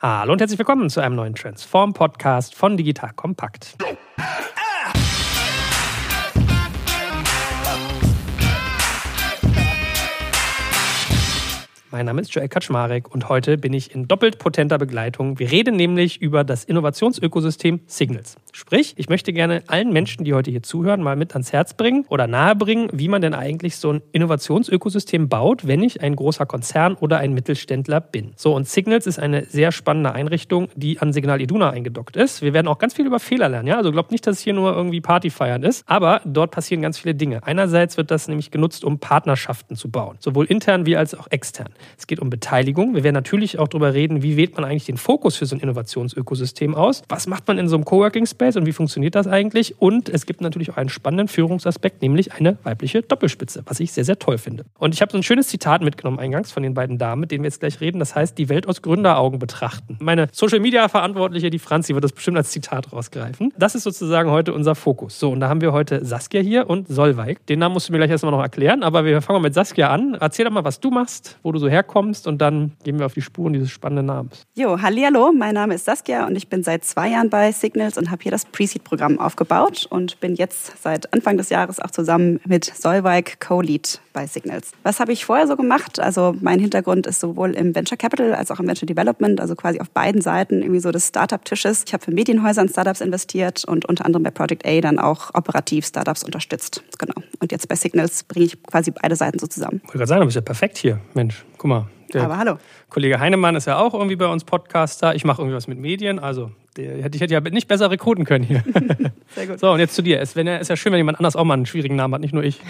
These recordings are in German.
Hallo und herzlich willkommen zu einem neuen Transform-Podcast von Digital Kompakt. Mein Name ist Joel Kaczmarek und heute bin ich in doppelt potenter Begleitung. Wir reden nämlich über das Innovationsökosystem Signals. Sprich, ich möchte gerne allen Menschen, die heute hier zuhören, mal mit ans Herz bringen oder nahebringen, wie man denn eigentlich so ein Innovationsökosystem baut, wenn ich ein großer Konzern oder ein Mittelständler bin. So, und Signals ist eine sehr spannende Einrichtung, die an Signal Iduna eingedockt ist. Wir werden auch ganz viel über Fehler lernen. Ja? Also glaubt nicht, dass es hier nur irgendwie Partyfeiern ist, aber dort passieren ganz viele Dinge. Einerseits wird das nämlich genutzt, um Partnerschaften zu bauen, sowohl intern wie als auch extern. Es geht um Beteiligung. Wir werden natürlich auch darüber reden, wie wählt man eigentlich den Fokus für so ein Innovationsökosystem aus? Was macht man in so einem Coworking Space und wie funktioniert das eigentlich? Und es gibt natürlich auch einen spannenden Führungsaspekt, nämlich eine weibliche Doppelspitze, was ich sehr, sehr toll finde. Und ich habe so ein schönes Zitat mitgenommen eingangs von den beiden Damen, mit denen wir jetzt gleich reden. Das heißt, die Welt aus Gründeraugen betrachten. Meine Social Media Verantwortliche, die Franzi, wird das bestimmt als Zitat rausgreifen. Das ist sozusagen heute unser Fokus. So, und da haben wir heute Saskia hier und Solveig. Den Namen musst du mir gleich erstmal noch erklären, aber wir fangen mal mit Saskia an. Erzähl doch mal, was du machst, wo du so herkommst und dann gehen wir auf die Spuren dieses spannenden Namens. Jo, hallo, mein Name ist Saskia und ich bin seit zwei Jahren bei Signals und habe hier das Pre-Seed-Programm aufgebaut und bin jetzt seit Anfang des Jahres auch zusammen mit Solveig Co-Lead bei Signals. Was habe ich vorher so gemacht? Also mein Hintergrund ist sowohl im Venture Capital als auch im Venture Development, also quasi auf beiden Seiten irgendwie so des Startup-Tisches. Ich habe für Medienhäuser in Startups investiert und unter anderem bei Project A dann auch operativ Startups unterstützt. Genau. Und jetzt bei Signals bringe ich quasi beide Seiten so zusammen. Ich wollte gerade sagen, du bist ja perfekt hier. Mensch, guck mal. Der Aber hallo. Kollege Heinemann ist ja auch irgendwie bei uns Podcaster. Ich mache irgendwie was mit Medien. Also der, ich hätte ja nicht besser rekruten können hier. Sehr gut. So, und jetzt zu dir. Es ist ja schön, wenn jemand anders auch mal einen schwierigen Namen hat, nicht nur ich.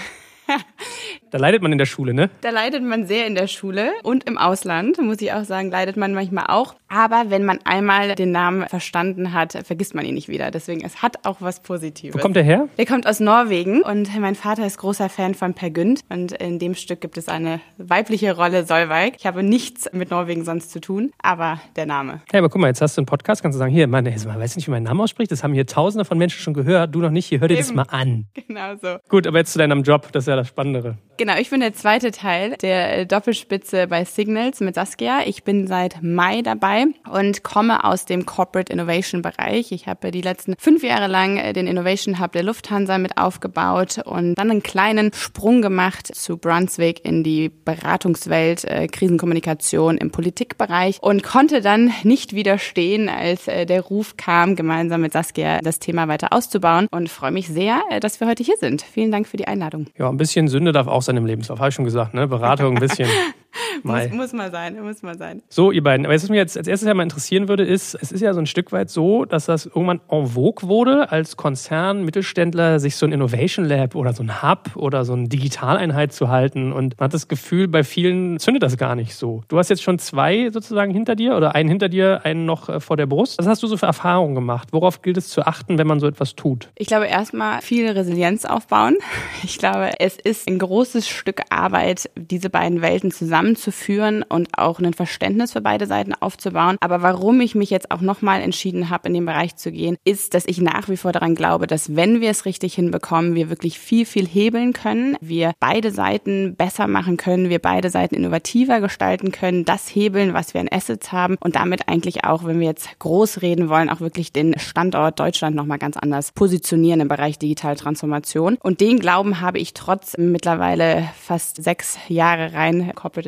Da leidet man in der Schule, ne? Da leidet man sehr in der Schule und im Ausland, muss ich auch sagen, leidet man manchmal auch. Aber wenn man einmal den Namen verstanden hat, vergisst man ihn nicht wieder. Deswegen, es hat auch was Positives. Wo kommt der her? Der kommt aus Norwegen und mein Vater ist großer Fan von Per Gynt. Und in dem Stück gibt es eine weibliche Rolle, Solveig. Ich habe nichts mit Norwegen sonst zu tun, aber der Name. Ja, aber guck mal, jetzt hast du einen Podcast, kannst du sagen, hier, Mann, weiß nicht, wie mein Name ausspricht. Das haben hier tausende von Menschen schon gehört. Du noch nicht, hier, hör dir Eben. das mal an. Genau so. Gut, aber jetzt zu deinem Job, das ist ja das Spannendere. Genau, ich bin der zweite Teil der Doppelspitze bei Signals mit Saskia. Ich bin seit Mai dabei und komme aus dem Corporate Innovation Bereich. Ich habe die letzten fünf Jahre lang den Innovation Hub der Lufthansa mit aufgebaut und dann einen kleinen Sprung gemacht zu Brunswick in die Beratungswelt, äh, Krisenkommunikation im Politikbereich und konnte dann nicht widerstehen, als äh, der Ruf kam, gemeinsam mit Saskia das Thema weiter auszubauen und freue mich sehr, äh, dass wir heute hier sind. Vielen Dank für die Einladung. Ja, ein bisschen Sünde darf auch im Lebenslauf, habe ich schon gesagt, ne? Beratung ein bisschen. muss, muss mal sein, muss mal sein. So, ihr beiden. Aber was mich jetzt als erstes ja mal interessieren würde, ist, es ist ja so ein Stück weit so, dass das irgendwann en vogue wurde, als Konzern, Mittelständler, sich so ein Innovation Lab oder so ein Hub oder so eine Digitaleinheit zu halten. Und man hat das Gefühl, bei vielen zündet das gar nicht so. Du hast jetzt schon zwei sozusagen hinter dir oder einen hinter dir, einen noch äh, vor der Brust. Was hast du so für Erfahrungen gemacht? Worauf gilt es zu achten, wenn man so etwas tut? Ich glaube, erstmal viel Resilienz aufbauen. Ich glaube, es ist ein großes Stück Arbeit, diese beiden Welten zusammenzuführen und auch ein Verständnis für beide Seiten aufzubauen. Aber warum ich mich jetzt auch nochmal entschieden habe, in den Bereich zu gehen, ist, dass ich nach wie vor daran glaube, dass wenn wir es richtig hinbekommen, wir wirklich viel, viel hebeln können, wir beide Seiten besser machen können, wir beide Seiten innovativer gestalten können, das hebeln, was wir an Assets haben und damit eigentlich auch, wenn wir jetzt groß reden wollen, auch wirklich den Standort Deutschland nochmal ganz anders positionieren im Bereich Digitaltransformation. Und den Glauben habe ich trotz mittlerweile fast sechs Jahre rein Corporate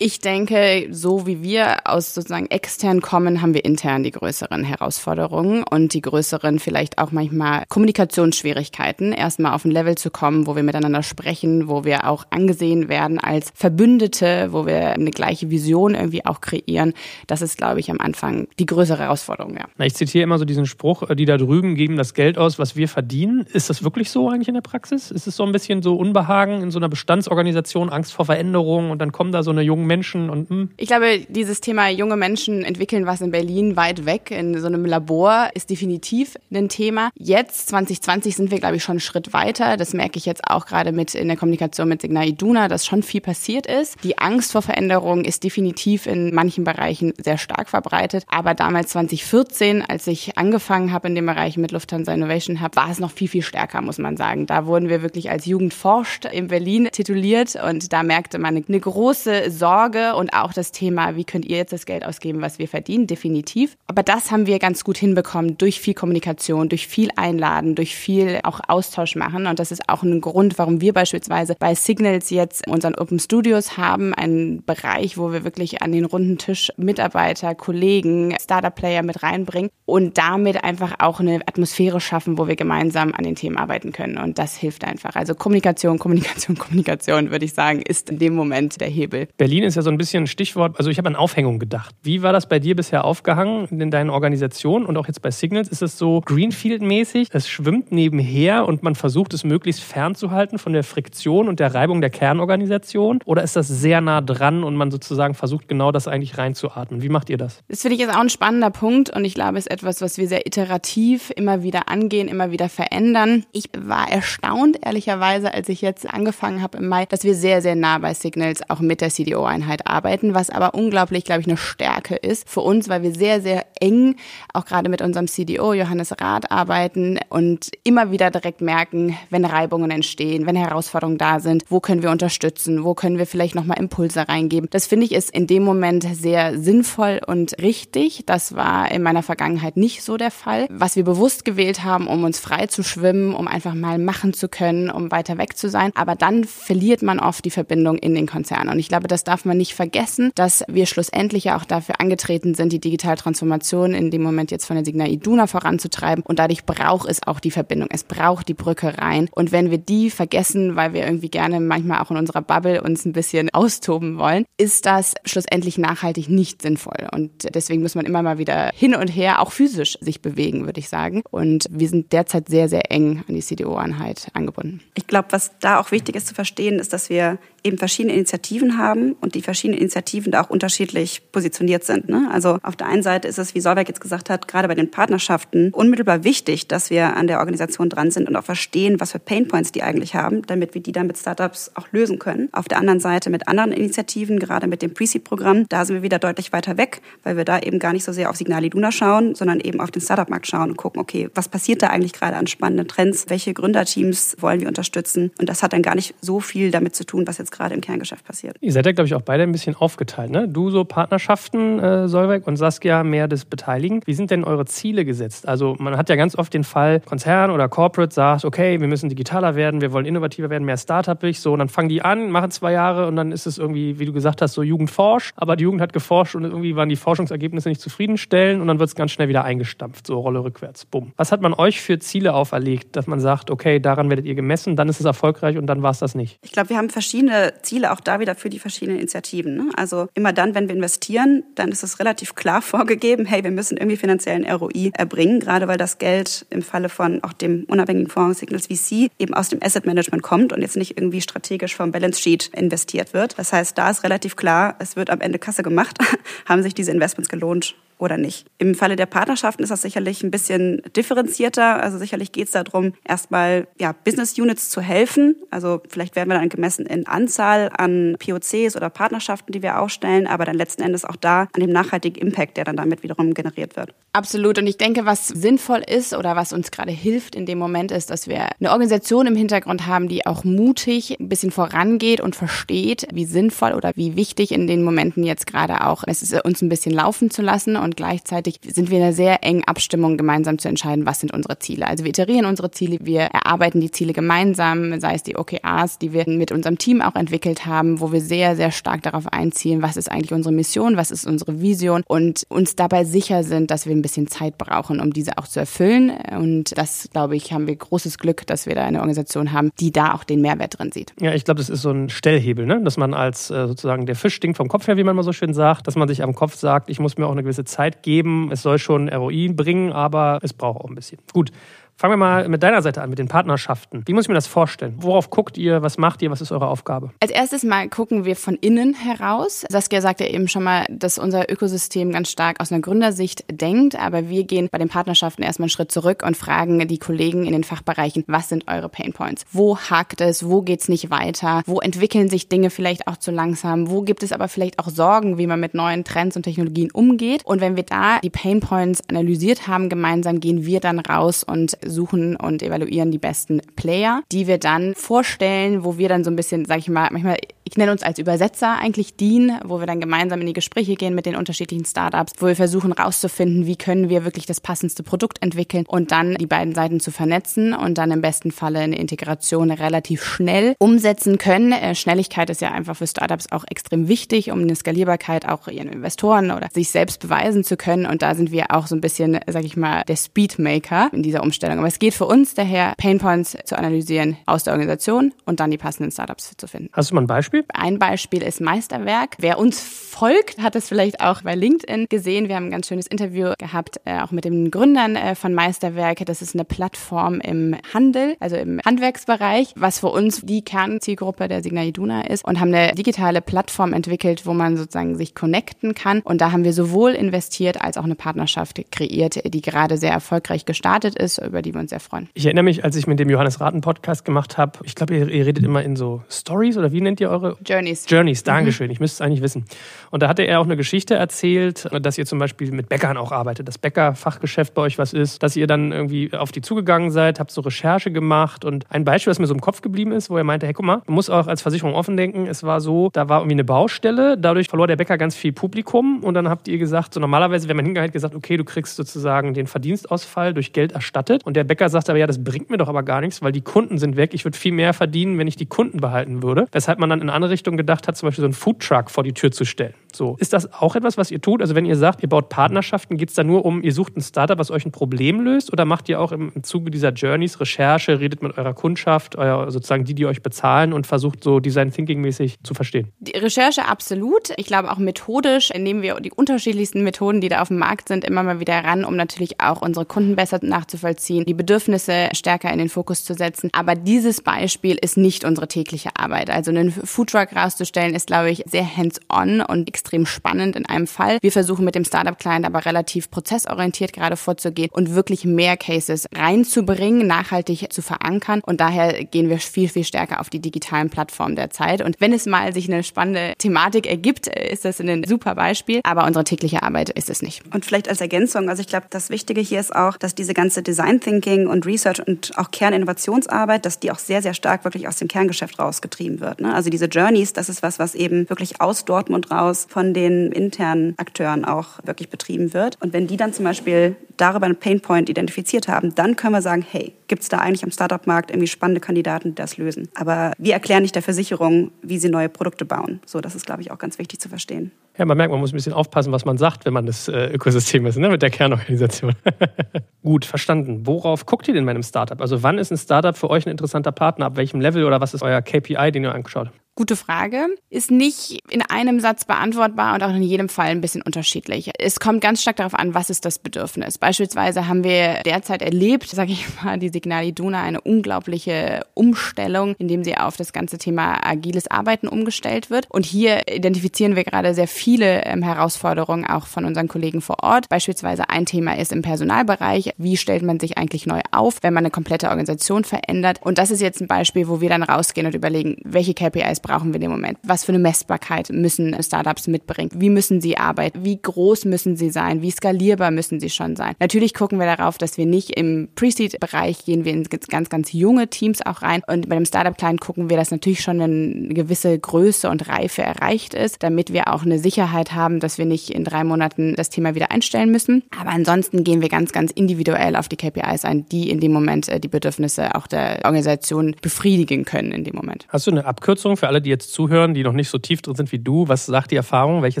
Ich denke, so wie wir aus sozusagen extern kommen, haben wir intern die größeren Herausforderungen und die größeren vielleicht auch manchmal Kommunikationsschwierigkeiten, erstmal auf ein Level zu kommen, wo wir miteinander sprechen, wo wir auch angesehen werden als Verbündete, wo wir eine gleiche Vision irgendwie auch kreieren. Das ist, glaube ich, am Anfang die größere Herausforderung, ja. Ich zitiere immer so diesen Spruch, die da drüben geben das Geld aus, was wir verdienen. Ist das wirklich so eigentlich in der Praxis? Ist es so ein bisschen so Unbehagen in so einer Bestandsorganisation, Angst vor Veränderung und dann kommen da so eine jungen Menschen und hm. Ich glaube, dieses Thema junge Menschen entwickeln was in Berlin weit weg in so einem Labor ist definitiv ein Thema. Jetzt 2020 sind wir glaube ich schon einen Schritt weiter. Das merke ich jetzt auch gerade mit in der Kommunikation mit Signal Iduna, dass schon viel passiert ist. Die Angst vor Veränderung ist definitiv in manchen Bereichen sehr stark verbreitet, aber damals 2014, als ich angefangen habe in dem Bereich mit Lufthansa Innovation Hub, war es noch viel viel stärker, muss man sagen. Da wurden wir wirklich als Jugend forscht in Berlin tituliert und da merkte man eine große Sorge Sorge und auch das Thema, wie könnt ihr jetzt das Geld ausgeben, was wir verdienen, definitiv. Aber das haben wir ganz gut hinbekommen durch viel Kommunikation, durch viel Einladen, durch viel auch Austausch machen. Und das ist auch ein Grund, warum wir beispielsweise bei Signals jetzt unseren Open Studios haben, einen Bereich, wo wir wirklich an den runden Tisch Mitarbeiter, Kollegen, Startup-Player mit reinbringen und damit einfach auch eine Atmosphäre schaffen, wo wir gemeinsam an den Themen arbeiten können. Und das hilft einfach. Also Kommunikation, Kommunikation, Kommunikation, würde ich sagen, ist in dem Moment der Hebel. Berlin ist ja so ein bisschen ein Stichwort. Also ich habe an Aufhängung gedacht. Wie war das bei dir bisher aufgehangen in deinen Organisationen und auch jetzt bei Signals? Ist es so Greenfield-mäßig? Es schwimmt nebenher und man versucht es möglichst fernzuhalten von der Friktion und der Reibung der Kernorganisation? Oder ist das sehr nah dran und man sozusagen versucht genau das eigentlich reinzuatmen? Wie macht ihr das? Das finde ich jetzt auch ein spannender Punkt und ich glaube, es ist etwas, was wir sehr iterativ immer wieder angehen, immer wieder verändern. Ich war erstaunt, ehrlicherweise, als ich jetzt angefangen habe im Mai, dass wir sehr, sehr nah bei Signals auch mit der CDO Einheit arbeiten, was aber unglaublich, glaube ich, eine Stärke ist für uns, weil wir sehr, sehr eng auch gerade mit unserem CDO Johannes Rath arbeiten und immer wieder direkt merken, wenn Reibungen entstehen, wenn Herausforderungen da sind, wo können wir unterstützen, wo können wir vielleicht nochmal Impulse reingeben. Das finde ich ist in dem Moment sehr sinnvoll und richtig. Das war in meiner Vergangenheit nicht so der Fall. Was wir bewusst gewählt haben, um uns frei zu schwimmen, um einfach mal machen zu können, um weiter weg zu sein. Aber dann verliert man oft die Verbindung in den Konzern. Und ich glaube, das darf man nicht vergessen, dass wir schlussendlich ja auch dafür angetreten sind, die Digitaltransformation in dem Moment jetzt von der Signal Iduna voranzutreiben. Und dadurch braucht es auch die Verbindung. Es braucht die Brücke rein. Und wenn wir die vergessen, weil wir irgendwie gerne manchmal auch in unserer Bubble uns ein bisschen austoben wollen, ist das schlussendlich nachhaltig nicht sinnvoll. Und deswegen muss man immer mal wieder hin und her, auch physisch sich bewegen, würde ich sagen. Und wir sind derzeit sehr, sehr eng an die CDO-Einheit angebunden. Ich glaube, was da auch wichtig ist zu verstehen, ist, dass wir eben verschiedene Initiativen haben und die verschiedenen Initiativen da auch unterschiedlich positioniert sind. Ne? Also auf der einen Seite ist es, wie Solberg jetzt gesagt hat, gerade bei den Partnerschaften unmittelbar wichtig, dass wir an der Organisation dran sind und auch verstehen, was für Painpoints die eigentlich haben, damit wir die dann mit Startups auch lösen können. Auf der anderen Seite mit anderen Initiativen, gerade mit dem Pre-Seed-Programm, da sind wir wieder deutlich weiter weg, weil wir da eben gar nicht so sehr auf Signal Iduna schauen, sondern eben auf den Startup-Markt schauen und gucken, okay, was passiert da eigentlich gerade an spannenden Trends? Welche Gründerteams wollen wir unterstützen? Und das hat dann gar nicht so viel damit zu tun, was jetzt gerade im Kerngeschäft passiert. Ihr seid ja, glaube ich, auch beide ein bisschen aufgeteilt. Ne? Du so Partnerschaften, äh, Solveig, und Saskia mehr das Beteiligen. Wie sind denn eure Ziele gesetzt? Also man hat ja ganz oft den Fall, Konzern oder Corporate sagt, okay, wir müssen digitaler werden, wir wollen innovativer werden, mehr Startup-ig. So, und dann fangen die an, machen zwei Jahre und dann ist es irgendwie, wie du gesagt hast, so Jugendforsch. Aber die Jugend hat geforscht und irgendwie waren die Forschungsergebnisse nicht zufriedenstellend und dann wird es ganz schnell wieder eingestampft, so Rolle rückwärts. Bumm. Was hat man euch für Ziele auferlegt, dass man sagt, okay, daran werdet ihr gemessen, dann ist es erfolgreich und dann war es das nicht? Ich glaube, wir haben verschiedene Ziele auch da wieder für die verschiedenen Initiativen. Ne? Also immer dann, wenn wir investieren, dann ist es relativ klar vorgegeben, hey, wir müssen irgendwie finanziellen ROI erbringen, gerade weil das Geld im Falle von auch dem unabhängigen Fonds Signals VC eben aus dem Asset Management kommt und jetzt nicht irgendwie strategisch vom Balance Sheet investiert wird. Das heißt, da ist relativ klar, es wird am Ende Kasse gemacht, haben sich diese Investments gelohnt oder nicht. Im Falle der Partnerschaften ist das sicherlich ein bisschen differenzierter. Also sicherlich geht es darum, erstmal ja, Business Units zu helfen. Also vielleicht werden wir dann gemessen in Anzahl an POCs oder Partnerschaften, die wir aufstellen, aber dann letzten Endes auch da an dem nachhaltigen Impact, der dann damit wiederum generiert wird. Absolut. Und ich denke, was sinnvoll ist oder was uns gerade hilft in dem Moment ist, dass wir eine Organisation im Hintergrund haben, die auch mutig ein bisschen vorangeht und versteht, wie sinnvoll oder wie wichtig in den Momenten jetzt gerade auch es ist, uns ein bisschen laufen zu lassen und gleichzeitig sind wir in einer sehr engen Abstimmung, gemeinsam zu entscheiden, was sind unsere Ziele. Also wir iterieren unsere Ziele, wir erarbeiten die Ziele gemeinsam, sei es die OKRs, die wir mit unserem Team auch entwickelt haben, wo wir sehr, sehr stark darauf einziehen, was ist eigentlich unsere Mission, was ist unsere Vision und uns dabei sicher sind, dass wir ein bisschen Zeit brauchen, um diese auch zu erfüllen. Und das, glaube ich, haben wir großes Glück, dass wir da eine Organisation haben, die da auch den Mehrwert drin sieht. Ja, ich glaube, das ist so ein Stellhebel, ne? dass man als äh, sozusagen der Fisch stinkt vom Kopf her, wie man mal so schön sagt, dass man sich am Kopf sagt, ich muss mir auch eine gewisse Zeit Zeit geben. Es soll schon ROI bringen, aber es braucht auch ein bisschen. Gut. Fangen wir mal mit deiner Seite an, mit den Partnerschaften. Wie muss ich mir das vorstellen? Worauf guckt ihr? Was macht ihr? Was ist eure Aufgabe? Als erstes mal gucken wir von innen heraus. Saskia sagte eben schon mal, dass unser Ökosystem ganz stark aus einer Gründersicht denkt, aber wir gehen bei den Partnerschaften erstmal einen Schritt zurück und fragen die Kollegen in den Fachbereichen, was sind eure Painpoints? Wo hakt es? Wo geht's nicht weiter? Wo entwickeln sich Dinge vielleicht auch zu langsam? Wo gibt es aber vielleicht auch Sorgen, wie man mit neuen Trends und Technologien umgeht? Und wenn wir da die Painpoints analysiert haben, gemeinsam gehen wir dann raus und suchen und evaluieren die besten Player, die wir dann vorstellen, wo wir dann so ein bisschen, sag ich mal, manchmal, ich nenne uns als Übersetzer eigentlich dienen, wo wir dann gemeinsam in die Gespräche gehen mit den unterschiedlichen Startups, wo wir versuchen rauszufinden, wie können wir wirklich das passendste Produkt entwickeln und dann die beiden Seiten zu vernetzen und dann im besten Falle eine Integration relativ schnell umsetzen können. Äh, Schnelligkeit ist ja einfach für Startups auch extrem wichtig, um eine Skalierbarkeit auch ihren Investoren oder sich selbst beweisen zu können. Und da sind wir auch so ein bisschen, sag ich mal, der Speedmaker in dieser Umstellung. Aber es geht für uns daher, Painpoints zu analysieren aus der Organisation und dann die passenden Startups zu finden. Hast du mal ein Beispiel? Ein Beispiel ist Meisterwerk. Wer uns folgt, hat es vielleicht auch bei LinkedIn gesehen. Wir haben ein ganz schönes Interview gehabt, äh, auch mit den Gründern äh, von Meisterwerk. Das ist eine Plattform im Handel, also im Handwerksbereich, was für uns die Kernzielgruppe der Signal Iduna ist und haben eine digitale Plattform entwickelt, wo man sozusagen sich connecten kann. Und da haben wir sowohl investiert als auch eine Partnerschaft kreiert, die gerade sehr erfolgreich gestartet ist, über die wir uns sehr freuen. Ich erinnere mich, als ich mit dem Johannes Raten Podcast gemacht habe, ich glaube, ihr, ihr, redet immer in so Stories oder wie nennt ihr eure? Journeys. Journeys, Dankeschön. Mhm. Ich müsste es eigentlich wissen. Und da hatte er auch eine Geschichte erzählt, dass ihr zum Beispiel mit Bäckern auch arbeitet, das Bäckerfachgeschäft bei euch was ist, dass ihr dann irgendwie auf die zugegangen seid, habt so Recherche gemacht und ein Beispiel, was mir so im Kopf geblieben ist, wo er meinte, hey, guck mal, du musst auch als Versicherung offen denken, es war so, da war irgendwie eine Baustelle, dadurch verlor der Bäcker ganz viel Publikum und dann habt ihr gesagt, so normalerweise, wenn man hingeht, gesagt, okay, du kriegst sozusagen den Verdienstausfall durch Geld erstattet und der Bäcker sagt aber, ja, das bringt mir doch aber gar nichts, weil die Kunden sind weg, ich würde viel mehr verdienen, wenn ich die Kunden behalten würde. Weshalb man dann in andere Richtung gedacht hat, zum Beispiel so einen Foodtruck vor die Tür zu stellen. So, ist das auch etwas, was ihr tut? Also wenn ihr sagt, ihr baut Partnerschaften, geht es da nur um, ihr sucht ein Startup, was euch ein Problem löst oder macht ihr auch im, Zuge dieser Journeys Recherche, redet mit eurer Kundschaft, euer, sozusagen die, die euch bezahlen und versucht so Design Thinking mäßig zu verstehen? Die Recherche absolut. Ich glaube auch methodisch nehmen wir die unterschiedlichsten Methoden, die da auf dem Markt sind, immer mal wieder ran, um natürlich auch unsere Kunden besser nachzuvollziehen, die Bedürfnisse stärker in den Fokus zu setzen. Aber dieses Beispiel ist nicht unsere tägliche Arbeit. Also einen Foodtruck rauszustellen ist, glaube ich, sehr hands-on und extrem spannend in einem Fall. Wir versuchen mit dem Startup-Client aber relativ prozessorientiert gerade vorzugehen und wirklich mehr Cases reinzubringen, nachhaltig zu verankern. Und daher gehen wir viel, viel stärker auf die digitalen Plattformen der Zeit. Und wenn es mal sich eine spannende Thematik ergibt, ist das ein super Beispiel. Aber unsere tägliche Arbeit ist es nicht. Und vielleicht als Ergänzung, also ich glaube, das Wichtige hier ist auch, dass diese ganze Design Thinking und Research und auch Kerninnovationsarbeit, dass die auch sehr, sehr stark wirklich aus dem Kerngeschäft rausgetrieben wird. Ne? Also diese Journeys, das ist was, was eben wirklich aus Dortmund raus von den internen Akteuren auch wirklich betrieben wird. Und wenn die dann zum Beispiel darüber einen Painpoint identifiziert haben, dann können wir sagen, hey, gibt es da eigentlich am Startup-Markt irgendwie spannende Kandidaten, die das lösen? Aber wir erklären nicht der Versicherung, wie sie neue Produkte bauen. So, das ist, glaube ich, auch ganz wichtig zu verstehen. Ja, man merkt, man muss ein bisschen aufpassen, was man sagt, wenn man das äh, Ökosystem ist, ne? mit der Kernorganisation. Gut, verstanden. Worauf guckt ihr denn bei einem Startup? Also wann ist ein Startup für euch ein interessanter Partner? Ab welchem Level oder was ist euer KPI, den ihr angeschaut habt? Gute Frage. Ist nicht in einem Satz beantwortbar und auch in jedem Fall ein bisschen unterschiedlich. Es kommt ganz stark darauf an, was ist das Bedürfnis. Beispielsweise haben wir derzeit erlebt, sage ich mal, die Signal Iduna eine unglaubliche Umstellung, indem sie auf das ganze Thema agiles Arbeiten umgestellt wird. Und hier identifizieren wir gerade sehr viele ähm, Herausforderungen auch von unseren Kollegen vor Ort. Beispielsweise ein Thema ist im Personalbereich. Wie stellt man sich eigentlich neu auf, wenn man eine komplette Organisation verändert? Und das ist jetzt ein Beispiel, wo wir dann rausgehen und überlegen, welche KPIs brauchen wir dem Moment? Was für eine Messbarkeit müssen Startups mitbringen? Wie müssen sie arbeiten? Wie groß müssen sie sein? Wie skalierbar müssen sie schon sein? Natürlich gucken wir darauf, dass wir nicht im Pre-Seed-Bereich gehen wir in ganz, ganz junge Teams auch rein. Und bei dem Startup-Client gucken wir, dass natürlich schon eine gewisse Größe und Reife erreicht ist, damit wir auch eine Sicherheit haben, dass wir nicht in drei Monaten das Thema wieder einstellen müssen. Aber ansonsten gehen wir ganz, ganz individuell auf die KPIs ein, die in dem Moment äh, die Bedürfnisse auch der Organisation befriedigen können in dem Moment. Hast du eine Abkürzung für alle alle, die jetzt zuhören, die noch nicht so tief drin sind wie du, was sagt die Erfahrung? Welche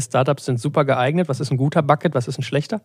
Startups sind super geeignet? Was ist ein guter Bucket? Was ist ein schlechter?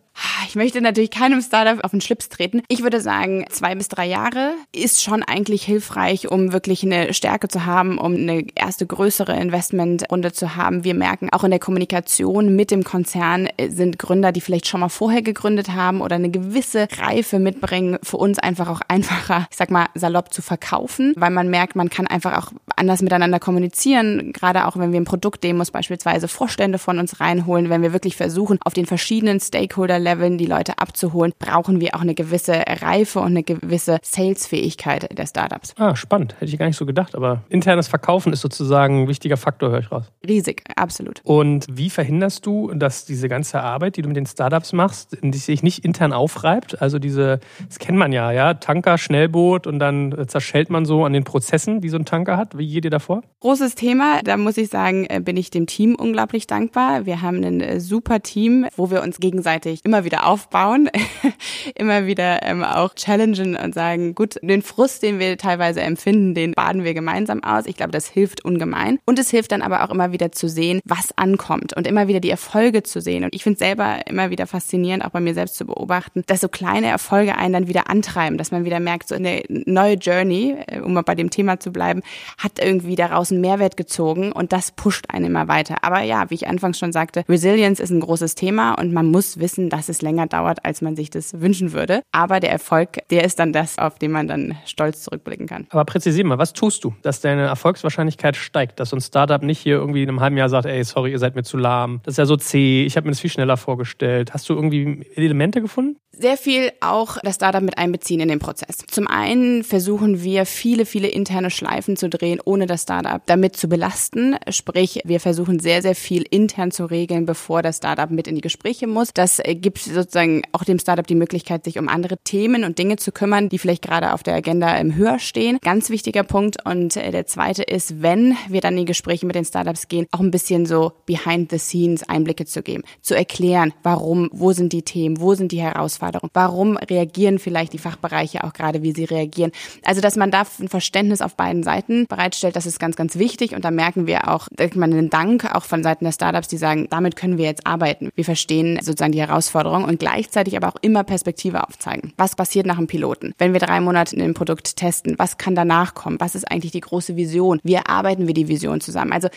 Ich möchte natürlich keinem Startup auf den Schlips treten. Ich würde sagen, zwei bis drei Jahre ist schon eigentlich hilfreich, um wirklich eine Stärke zu haben, um eine erste größere Investmentrunde zu haben. Wir merken auch in der Kommunikation mit dem Konzern sind Gründer, die vielleicht schon mal vorher gegründet haben oder eine gewisse Reife mitbringen, für uns einfach auch einfacher, ich sag mal, salopp zu verkaufen, weil man merkt, man kann einfach auch anders miteinander kommunizieren kommunizieren, gerade auch wenn wir im Produktdemos beispielsweise Vorstände von uns reinholen, wenn wir wirklich versuchen, auf den verschiedenen Stakeholder-Leveln die Leute abzuholen, brauchen wir auch eine gewisse Reife und eine gewisse Salesfähigkeit der Startups. Ah, spannend. Hätte ich gar nicht so gedacht, aber internes Verkaufen ist sozusagen ein wichtiger Faktor, höre ich raus. Riesig, absolut. Und wie verhinderst du, dass diese ganze Arbeit, die du mit den Startups machst, die sich nicht intern aufreibt? Also diese, das kennt man ja, ja, Tanker, Schnellboot und dann zerschellt man so an den Prozessen, die so ein Tanker hat. Wie geht ihr davor? Großes großes Thema. Da muss ich sagen, äh, bin ich dem Team unglaublich dankbar. Wir haben ein äh, super Team, wo wir uns gegenseitig immer wieder aufbauen, immer wieder ähm, auch challengen und sagen, gut, den Frust, den wir teilweise empfinden, den baden wir gemeinsam aus. Ich glaube, das hilft ungemein. Und es hilft dann aber auch immer wieder zu sehen, was ankommt und immer wieder die Erfolge zu sehen. Und ich finde es selber immer wieder faszinierend, auch bei mir selbst zu beobachten, dass so kleine Erfolge einen dann wieder antreiben, dass man wieder merkt, so eine neue Journey, äh, um mal bei dem Thema zu bleiben, hat irgendwie daraus Mehrwert Mehrwert gezogen und das pusht einen immer weiter. Aber ja, wie ich anfangs schon sagte, Resilience ist ein großes Thema und man muss wissen, dass es länger dauert, als man sich das wünschen würde. Aber der Erfolg, der ist dann das, auf den man dann stolz zurückblicken kann. Aber präzisier mal, was tust du, dass deine Erfolgswahrscheinlichkeit steigt, dass so ein Startup nicht hier irgendwie in einem halben Jahr sagt, ey, sorry, ihr seid mir zu lahm, das ist ja so zäh, ich habe mir das viel schneller vorgestellt. Hast du irgendwie Elemente gefunden? Sehr viel auch das Startup mit einbeziehen in den Prozess. Zum einen versuchen wir viele, viele interne Schleifen zu drehen, ohne das Startup damit zu belasten. Sprich, wir versuchen sehr, sehr viel intern zu regeln, bevor das Startup mit in die Gespräche muss. Das gibt sozusagen auch dem Startup die Möglichkeit, sich um andere Themen und Dinge zu kümmern, die vielleicht gerade auf der Agenda Höher stehen. Ganz wichtiger Punkt. Und äh, der zweite ist, wenn wir dann in die Gespräche mit den Startups gehen, auch ein bisschen so behind the scenes Einblicke zu geben, zu erklären, warum, wo sind die Themen, wo sind die Herausforderungen Herausforderung? Warum reagieren vielleicht die Fachbereiche auch gerade, wie sie reagieren? Also, dass man da ein Verständnis auf beiden Seiten bereitstellt, das ist ganz, ganz wichtig. Und da merken wir auch, man einen Dank auch von Seiten der Startups, die sagen, damit können wir jetzt arbeiten. Wir verstehen sozusagen die Herausforderung und gleichzeitig aber auch immer Perspektive aufzeigen. Was passiert nach dem Piloten? Wenn wir drei Monate in dem Produkt testen, was kann danach kommen? Was ist eigentlich die große Vision? Wie erarbeiten wir die Vision zusammen? Also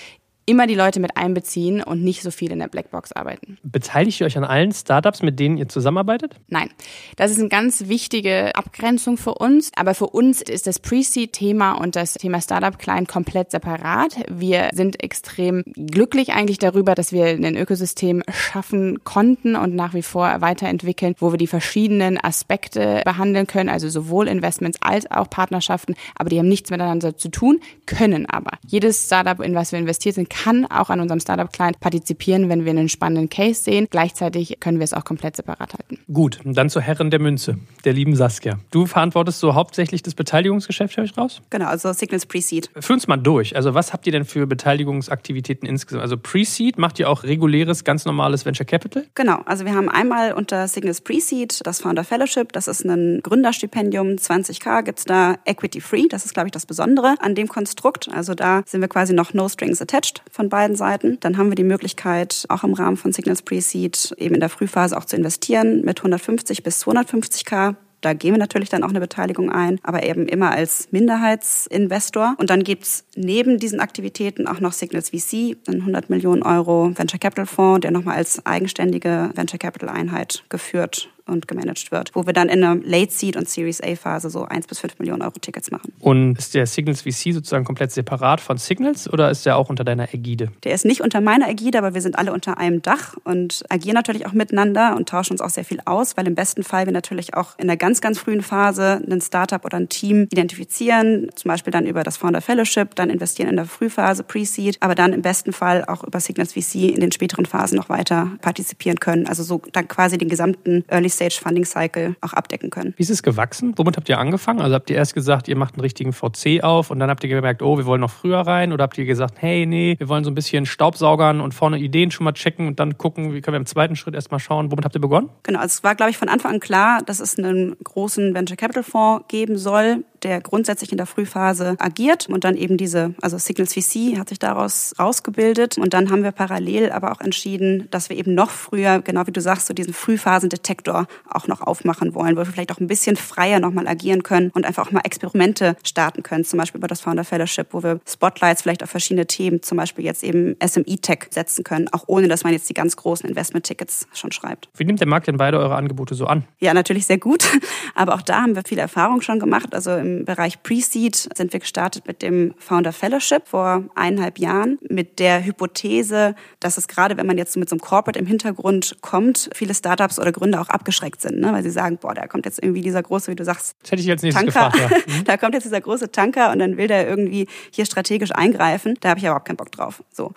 immer die Leute mit einbeziehen und nicht so viel in der Blackbox arbeiten. Beteiligt ihr euch an allen Startups, mit denen ihr zusammenarbeitet? Nein, das ist eine ganz wichtige Abgrenzung für uns. Aber für uns ist das Pre-Seed-Thema und das Thema Startup Klein komplett separat. Wir sind extrem glücklich eigentlich darüber, dass wir ein Ökosystem schaffen konnten und nach wie vor weiterentwickeln, wo wir die verschiedenen Aspekte behandeln können, also sowohl Investments als auch Partnerschaften, aber die haben nichts miteinander zu tun, können aber. Jedes Startup, in was wir investiert sind, kann auch an unserem Startup-Client partizipieren, wenn wir einen spannenden Case sehen. Gleichzeitig können wir es auch komplett separat halten. Gut, und dann zur Herren der Münze, der lieben Saskia. Du verantwortest so hauptsächlich das Beteiligungsgeschäft, höre ich raus? Genau, also Signals Pre-Seed. Führ uns mal durch. Also was habt ihr denn für Beteiligungsaktivitäten insgesamt? Also Pre-Seed, macht ihr auch reguläres, ganz normales Venture Capital? Genau, also wir haben einmal unter Signals Pre-Seed das Founder Fellowship, das ist ein Gründerstipendium, 20k gibt es da Equity Free, das ist glaube ich das Besondere an dem Konstrukt. Also da sind wir quasi noch no strings attached von beiden Seiten. Dann haben wir die Möglichkeit, auch im Rahmen von Signals Pre-Seed eben in der Frühphase auch zu investieren mit 150 bis 250k da gehen wir natürlich dann auch eine Beteiligung ein, aber eben immer als Minderheitsinvestor. Und dann gibt's neben diesen Aktivitäten auch noch Signals VC, ein 100 Millionen Euro Venture Capital Fonds, der nochmal als eigenständige Venture Capital Einheit geführt und gemanagt wird, wo wir dann in der Late Seed und Series A Phase so 1 bis 5 Millionen Euro Tickets machen. Und ist der Signals VC sozusagen komplett separat von Signals oder ist der auch unter deiner Ägide? Der ist nicht unter meiner Ägide, aber wir sind alle unter einem Dach und agieren natürlich auch miteinander und tauschen uns auch sehr viel aus, weil im besten Fall wir natürlich auch in der ganz, ganz frühen Phase ein Startup oder ein Team identifizieren, zum Beispiel dann über das Founder Fellowship, dann investieren in der Frühphase, Pre-Seed, aber dann im besten Fall auch über Signals VC in den späteren Phasen noch weiter partizipieren können. Also so dann quasi den gesamten Early Stage Funding Cycle auch abdecken können. Wie ist es gewachsen? Womit habt ihr angefangen? Also habt ihr erst gesagt, ihr macht einen richtigen VC auf und dann habt ihr gemerkt, oh, wir wollen noch früher rein? Oder habt ihr gesagt, hey, nee, wir wollen so ein bisschen Staubsaugern und vorne Ideen schon mal checken und dann gucken, wie können wir im zweiten Schritt erstmal schauen, womit habt ihr begonnen? Genau, also es war, glaube ich, von Anfang an klar, dass es einen großen Venture Capital Fonds geben soll, der grundsätzlich in der Frühphase agiert und dann eben diese, also Signals VC hat sich daraus rausgebildet und dann haben wir parallel aber auch entschieden, dass wir eben noch früher, genau wie du sagst, so diesen Frühphasendetektor auch noch aufmachen wollen, wo wir vielleicht auch ein bisschen freier nochmal agieren können und einfach auch mal Experimente starten können, zum Beispiel über das Founder Fellowship, wo wir Spotlights vielleicht auf verschiedene Themen, zum Beispiel jetzt eben SME-Tech setzen können, auch ohne, dass man jetzt die ganz großen Investment-Tickets schon schreibt. Wie nimmt der Markt denn beide eure Angebote so an? Ja, natürlich sehr gut, aber auch da haben wir viel Erfahrung schon gemacht. Also im Bereich Pre-Seed sind wir gestartet mit dem Founder Fellowship vor eineinhalb Jahren mit der Hypothese, dass es gerade, wenn man jetzt mit so einem Corporate im Hintergrund kommt, viele Startups oder Gründer auch abgeschreckt sind, ne? weil sie sagen, boah, da kommt jetzt irgendwie dieser große, wie du sagst, das hätte ich jetzt Tanker. gefragt. Ja. Mhm. da kommt jetzt dieser große Tanker und dann will der irgendwie hier strategisch eingreifen. Da habe ich überhaupt keinen Bock drauf. So.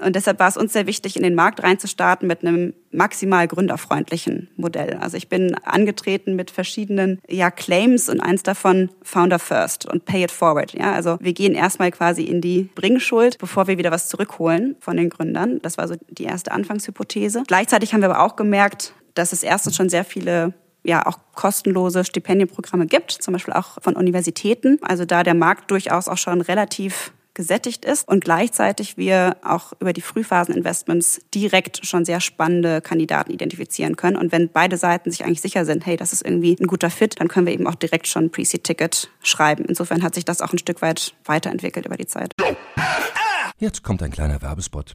Und deshalb war es uns sehr wichtig, in den Markt reinzustarten mit einem maximal gründerfreundlichen Modell. Also ich bin angetreten mit verschiedenen ja, Claims und eins davon Founder First und Pay It Forward. Ja, also wir gehen erstmal quasi in die Bringschuld, bevor wir wieder was zurückholen von den Gründern. Das war so die erste Anfangshypothese. Gleichzeitig haben wir aber auch gemerkt, dass es erstens schon sehr viele ja auch kostenlose Stipendienprogramme gibt, zum Beispiel auch von Universitäten. Also da der Markt durchaus auch schon relativ gesättigt ist und gleichzeitig wir auch über die Frühphaseninvestments direkt schon sehr spannende Kandidaten identifizieren können. Und wenn beide Seiten sich eigentlich sicher sind, hey, das ist irgendwie ein guter Fit, dann können wir eben auch direkt schon ein Pre-Seed-Ticket schreiben. Insofern hat sich das auch ein Stück weit weiterentwickelt über die Zeit. Jetzt kommt ein kleiner Werbespot.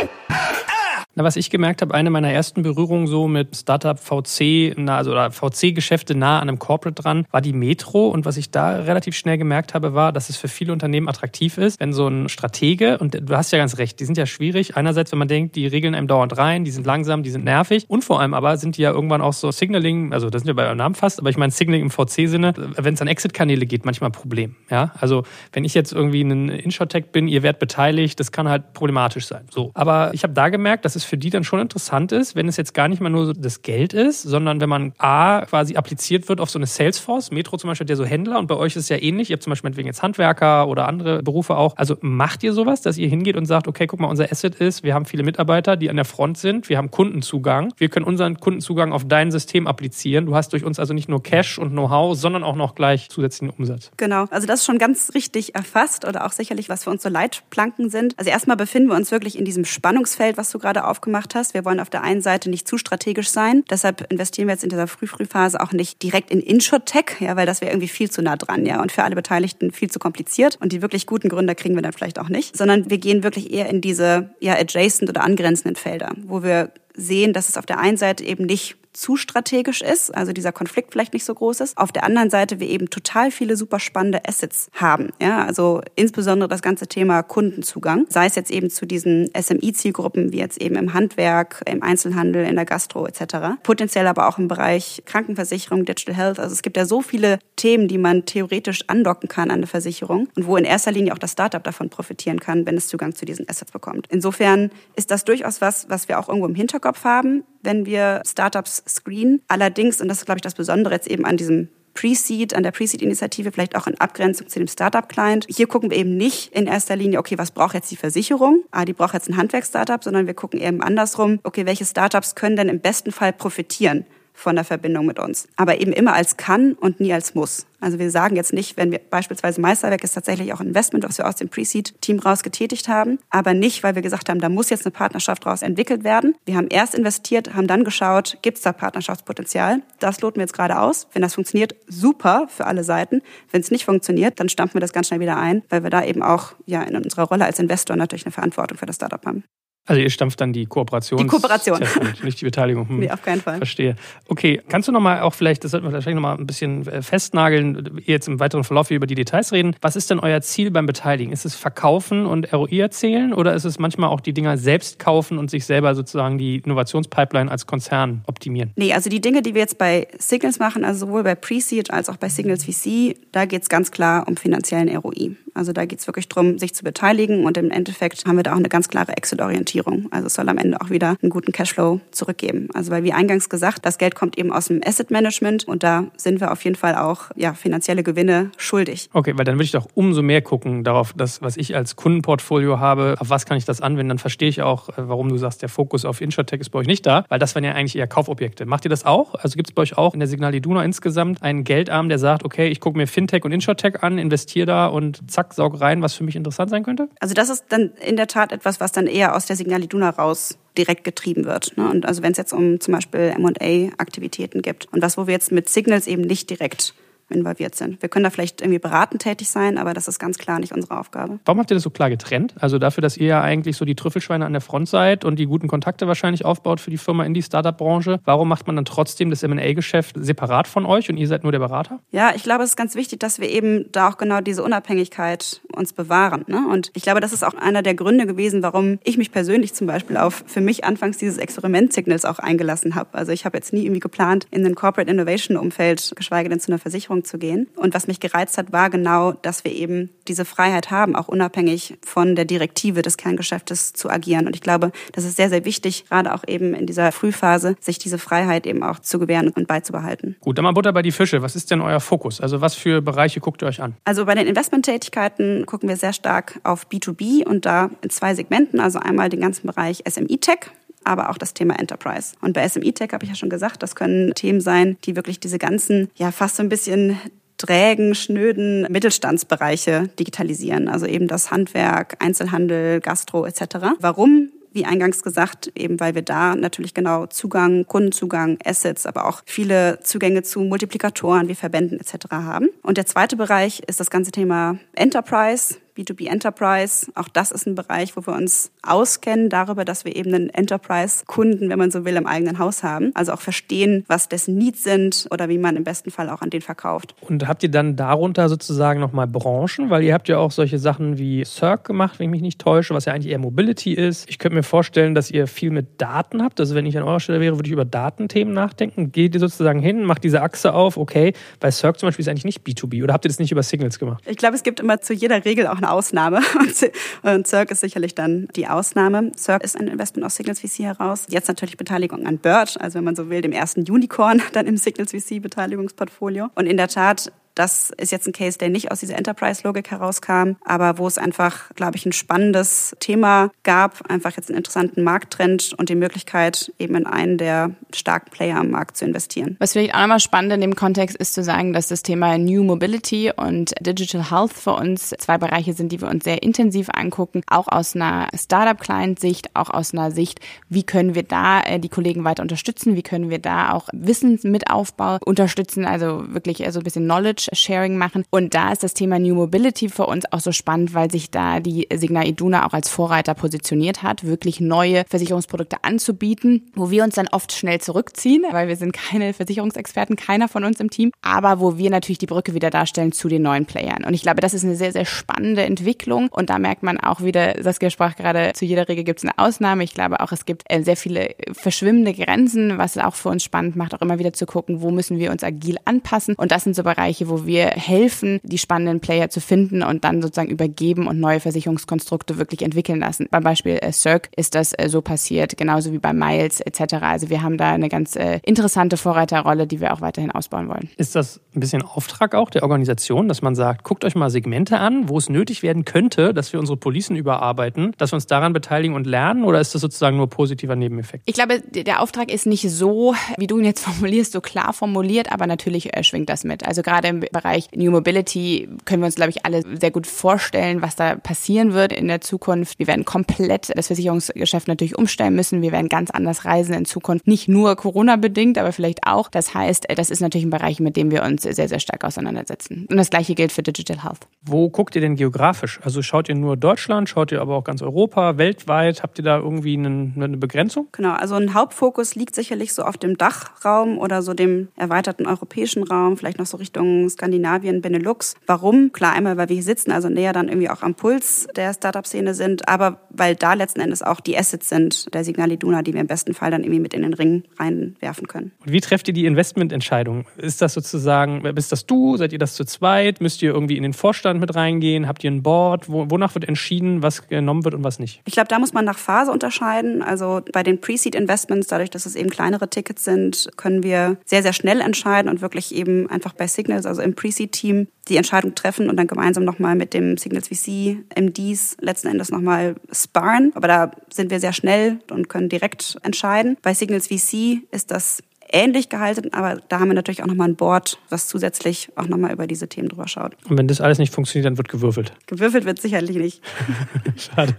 Na, was ich gemerkt habe, eine meiner ersten Berührungen so mit Startup VC, also oder VC-Geschäfte nah an einem Corporate dran, war die Metro. Und was ich da relativ schnell gemerkt habe, war, dass es für viele Unternehmen attraktiv ist, wenn so ein Stratege, und du hast ja ganz recht, die sind ja schwierig. Einerseits, wenn man denkt, die regeln einem dauernd rein, die sind langsam, die sind nervig. Und vor allem aber sind die ja irgendwann auch so Signaling, also das sind wir bei eurem Namen fast, aber ich meine Signaling im VC-Sinne, wenn es an Exit-Kanäle geht, manchmal ein Problem. Ja, also wenn ich jetzt irgendwie ein Inshotech bin, ihr werdet beteiligt, das kann halt problematisch sein. So. Aber ich habe da gemerkt, dass es für die dann schon interessant ist, wenn es jetzt gar nicht mal nur das Geld ist, sondern wenn man A quasi appliziert wird auf so eine Salesforce. Metro zum Beispiel hat ja so Händler und bei euch ist es ja ähnlich. Ihr habt zum Beispiel meinetwegen jetzt Handwerker oder andere Berufe auch. Also macht ihr sowas, dass ihr hingeht und sagt, okay, guck mal, unser Asset ist, wir haben viele Mitarbeiter, die an der Front sind, wir haben Kundenzugang, wir können unseren Kundenzugang auf dein System applizieren. Du hast durch uns also nicht nur Cash und Know-how, sondern auch noch gleich zusätzlichen Umsatz. Genau, also das ist schon ganz richtig erfasst oder auch sicherlich, was für uns so Leitplanken sind. Also erstmal befinden wir uns wirklich in diesem Spannungsfeld, was du gerade aufgemacht hast. Wir wollen auf der einen Seite nicht zu strategisch sein. Deshalb investieren wir jetzt in dieser Früh-Früh-Phase auch nicht direkt in Insurtech, ja, weil das wäre irgendwie viel zu nah dran, ja, und für alle Beteiligten viel zu kompliziert. Und die wirklich guten Gründer kriegen wir dann vielleicht auch nicht, sondern wir gehen wirklich eher in diese ja adjacent oder angrenzenden Felder, wo wir sehen, dass es auf der einen Seite eben nicht zu strategisch ist, also dieser Konflikt vielleicht nicht so groß ist. Auf der anderen Seite wir eben total viele super spannende Assets haben. Ja, also insbesondere das ganze Thema Kundenzugang, sei es jetzt eben zu diesen SMI-Zielgruppen, wie jetzt eben im Handwerk, im Einzelhandel, in der Gastro etc. Potenziell aber auch im Bereich Krankenversicherung, Digital Health. Also es gibt ja so viele Themen, die man theoretisch andocken kann an eine Versicherung und wo in erster Linie auch das Startup davon profitieren kann, wenn es Zugang zu diesen Assets bekommt. Insofern ist das durchaus was, was wir auch irgendwo im Hinterkopf haben, wenn wir Startups screenen. Allerdings, und das ist, glaube ich, das Besondere jetzt eben an diesem Pre-Seed, an der Pre-Seed-Initiative, vielleicht auch in Abgrenzung zu dem Startup-Client. Hier gucken wir eben nicht in erster Linie, okay, was braucht jetzt die Versicherung? Ah, die braucht jetzt ein Handwerks-Startup, sondern wir gucken eben andersrum, okay, welche Startups können denn im besten Fall profitieren von der Verbindung mit uns. Aber eben immer als kann und nie als muss. Also wir sagen jetzt nicht, wenn wir beispielsweise Meisterwerk ist tatsächlich auch Investment, was wir aus dem Pre-Seed-Team raus getätigt haben, aber nicht, weil wir gesagt haben, da muss jetzt eine Partnerschaft raus entwickelt werden. Wir haben erst investiert, haben dann geschaut, gibt es da Partnerschaftspotenzial? Das loten wir jetzt gerade aus. Wenn das funktioniert, super für alle Seiten. Wenn es nicht funktioniert, dann stampfen wir das ganz schnell wieder ein, weil wir da eben auch ja in unserer Rolle als Investor natürlich eine Verantwortung für das Startup haben. Also ihr stampft dann die Kooperation. Die Kooperation. Nicht die Beteiligung. Hm. Nee, auf keinen Fall. Verstehe. Okay, kannst du nochmal auch vielleicht, das sollten wir vielleicht nochmal ein bisschen äh, festnageln, jetzt im weiteren Verlauf hier über die Details reden. Was ist denn euer Ziel beim Beteiligen? Ist es Verkaufen und ROI erzählen oder ist es manchmal auch die Dinger selbst kaufen und sich selber sozusagen die Innovationspipeline als Konzern optimieren? Nee, also die Dinge, die wir jetzt bei Signals machen, also sowohl bei Pre-Seed als auch bei Signals VC, da geht es ganz klar um finanziellen ROI. Also da geht es wirklich darum, sich zu beteiligen und im Endeffekt haben wir da auch eine ganz klare Exit-Orientierung. Also es soll am Ende auch wieder einen guten Cashflow zurückgeben. Also weil wie eingangs gesagt, das Geld kommt eben aus dem Asset Management und da sind wir auf jeden Fall auch ja, finanzielle Gewinne schuldig. Okay, weil dann würde ich doch umso mehr gucken darauf, dass, was ich als Kundenportfolio habe, auf was kann ich das anwenden, dann verstehe ich auch, äh, warum du sagst, der Fokus auf Insurtech ist bei euch nicht da, weil das waren ja eigentlich eher Kaufobjekte. Macht ihr das auch? Also gibt es bei euch auch in der Signal Iduna insgesamt einen Geldarm, der sagt, okay, ich gucke mir Fintech und Insurtech an, investiere da und zack, zack, saug rein, was für mich interessant sein könnte? Also das ist dann in der Tat etwas, was dann eher aus der Signal Iduna raus direkt getrieben wird. Ne? Und also wenn es jetzt um zum Beispiel M&A-Aktivitäten gibt und was, wo wir jetzt mit Signals eben nicht direkt involviert sind. Wir können da vielleicht irgendwie beratend tätig sein, aber das ist ganz klar nicht unsere Aufgabe. Warum habt ihr das so klar getrennt? Also dafür, dass ihr ja eigentlich so die Trüffelschweine an der Front seid und die guten Kontakte wahrscheinlich aufbaut für die Firma in die Startup-Branche. Warum macht man dann trotzdem das M&A-Geschäft separat von euch und ihr seid nur der Berater? Ja, ich glaube, es ist ganz wichtig, dass wir eben da auch genau diese Unabhängigkeit uns bewahren. Ne? Und ich glaube, das ist auch einer der Gründe gewesen, warum ich mich persönlich zum Beispiel auf für mich anfangs dieses Experiment-Signals auch eingelassen habe. Also ich habe jetzt nie irgendwie geplant, in ein Corporate Innovation-Umfeld, geschweige denn zu einer Versicherung zu gehen. Und was mich gereizt hat, war genau, dass wir eben diese Freiheit haben, auch unabhängig von der Direktive des Kerngeschäftes zu agieren. Und ich glaube, das ist sehr, sehr wichtig, gerade auch eben in dieser Frühphase, sich diese Freiheit eben auch zu gewähren und beizubehalten. Gut, dann mal Butter bei die Fische. Was ist denn euer Fokus? Also was für Bereiche guckt ihr euch an? Also bei den Investmenttätigkeiten gucken wir sehr stark auf B2B und da in zwei Segmenten. Also einmal den ganzen Bereich SMI-Tech, aber auch das Thema Enterprise. Und bei SME Tech habe ich ja schon gesagt, das können Themen sein, die wirklich diese ganzen, ja, fast so ein bisschen trägen, schnöden Mittelstandsbereiche digitalisieren. Also eben das Handwerk, Einzelhandel, Gastro etc. Warum? wie eingangs gesagt, eben weil wir da natürlich genau Zugang, Kundenzugang, Assets, aber auch viele Zugänge zu Multiplikatoren wie Verbänden etc. haben. Und der zweite Bereich ist das ganze Thema Enterprise, B2B Enterprise. Auch das ist ein Bereich, wo wir uns auskennen darüber, dass wir eben einen Enterprise-Kunden, wenn man so will, im eigenen Haus haben. Also auch verstehen, was dessen Needs sind oder wie man im besten Fall auch an den verkauft. Und habt ihr dann darunter sozusagen nochmal Branchen? Weil ihr habt ja auch solche Sachen wie Circ gemacht, wenn ich mich nicht täusche, was ja eigentlich eher Mobility ist. Ich könnte mir vorstellen, dass ihr viel mit Daten habt. Also wenn ich an eurer Stelle wäre, würde ich über Datenthemen nachdenken. Geht ihr sozusagen hin, macht diese Achse auf, okay, bei Circ zum Beispiel ist eigentlich nicht B2B oder habt ihr das nicht über Signals gemacht? Ich glaube, es gibt immer zu jeder Regel auch eine Ausnahme. Und Circ ist sicherlich dann die Ausnahme. Circ ist ein Investment aus Signals VC heraus. Jetzt natürlich Beteiligung an Bird, also wenn man so will, dem ersten Unicorn dann im Signals VC Beteiligungsportfolio. Und in der Tat das ist jetzt ein Case, der nicht aus dieser Enterprise-Logik herauskam, aber wo es einfach, glaube ich, ein spannendes Thema gab, einfach jetzt einen interessanten Markttrend und die Möglichkeit, eben in einen der starken Player am Markt zu investieren. Was vielleicht auch nochmal spannend in dem Kontext ist zu sagen, dass das Thema New Mobility und Digital Health für uns zwei Bereiche sind, die wir uns sehr intensiv angucken, auch aus einer Startup-Client-Sicht, auch aus einer Sicht, wie können wir da äh, die Kollegen weiter unterstützen, wie können wir da auch Wissensmitaufbau unterstützen, also wirklich so ein bisschen Knowledge Knowledge-Sharing machen. Und da ist das Thema New Mobility für uns auch so spannend, weil sich da die Signa Iduna auch als Vorreiter positioniert hat, wirklich neue Versicherungsprodukte anzubieten, wo wir uns dann oft schnell zurückziehen, weil wir sind keine Versicherungsexperten, keiner von uns im Team, aber wo wir natürlich die Brücke wieder darstellen zu den neuen Playern. Und ich glaube, das ist eine sehr, sehr spannende Entwicklung. Und da merkt man auch wieder, Saskia sprach gerade, zu jeder Regel gibt es eine Ausnahme. Ich glaube auch, es gibt äh, sehr viele verschwimmende Grenzen, was auch für uns spannend macht, auch immer wieder zu gucken, wo müssen wir uns agil anpassen. Und das sind so Bereiche, wo wir helfen, die spannenden Player zu finden und dann sozusagen übergeben und neue Versicherungskonstrukte wirklich entwickeln lassen. Beim Beispiel äh, Cirque ist das äh, so passiert, genauso wie bei Miles etc. Also wir haben da eine ganz äh, interessante Vorreiterrolle, die wir auch weiterhin ausbauen wollen. Ist das ein bisschen Auftrag auch der Organisation, dass man sagt, guckt euch mal Segmente an, wo es nötig werden könnte, dass wir unsere Policen überarbeiten, dass wir uns daran beteiligen und lernen oder ist das sozusagen nur positiver Nebeneffekt? Ich glaube, der Auftrag ist nicht so, wie du ihn jetzt formulierst, so klar formuliert, aber natürlich äh, schwingt das mit. Also gerade im Bereich New Mobility können wir uns, glaube ich, alle sehr gut vorstellen, was da passieren wird in der Zukunft. Wir werden komplett das Versicherungsgeschäft natürlich umstellen müssen. Wir werden ganz anders reisen in Zukunft. Nicht nur Corona-bedingt, aber vielleicht auch. Das heißt, das ist natürlich ein Bereich, mit dem wir uns sehr, sehr stark auseinandersetzen. Und das Gleiche gilt für Digital Health. Wo guckt ihr denn geografisch? Also schaut ihr nur Deutschland, schaut ihr aber auch ganz Europa, weltweit? Habt ihr da irgendwie eine, eine Begrenzung? Genau, also ein Hauptfokus liegt sicherlich so auf dem Dachraum oder so dem erweiterten europäischen Raum, vielleicht noch so Richtung Skandinavien, Benelux. Warum? Klar, einmal, weil wir hier sitzen, also näher dann irgendwie auch am Puls der Startup-Szene sind, aber weil da letzten Endes auch die Assets sind, der Signal Iduna, die wir im besten Fall dann irgendwie mit in den Ring reinwerfen können. Und wie trefft ihr die Investmententscheidung? Ist das sozusagen, bist das du? Seid ihr das zu zweit? Müsst ihr irgendwie in den Vorstand mit reingehen? Habt ihr ein Board? wonach wird entschieden, was genommen wird und was nicht? Ich glaube, da muss man nach Phase unterscheiden. Also bei den Pre-Seed-Investments, dadurch, dass es eben kleinere Tickets sind, können wir sehr, sehr schnell entscheiden und wirklich eben einfach bei Signals, also im Pre-Seed-Team, die Entscheidung treffen und dann gemeinsam nochmal mit dem Signals VC MDs letzten Endes nochmal sparen. Aber da sind wir sehr schnell und können direkt entscheiden. Bei Signals VC ist das ähnlich gehalten, aber da haben wir natürlich auch nochmal ein Board, was zusätzlich auch nochmal über diese Themen drüber schaut. Und wenn das alles nicht funktioniert, dann wird gewürfelt. Gewürfelt wird sicherlich nicht. Schade.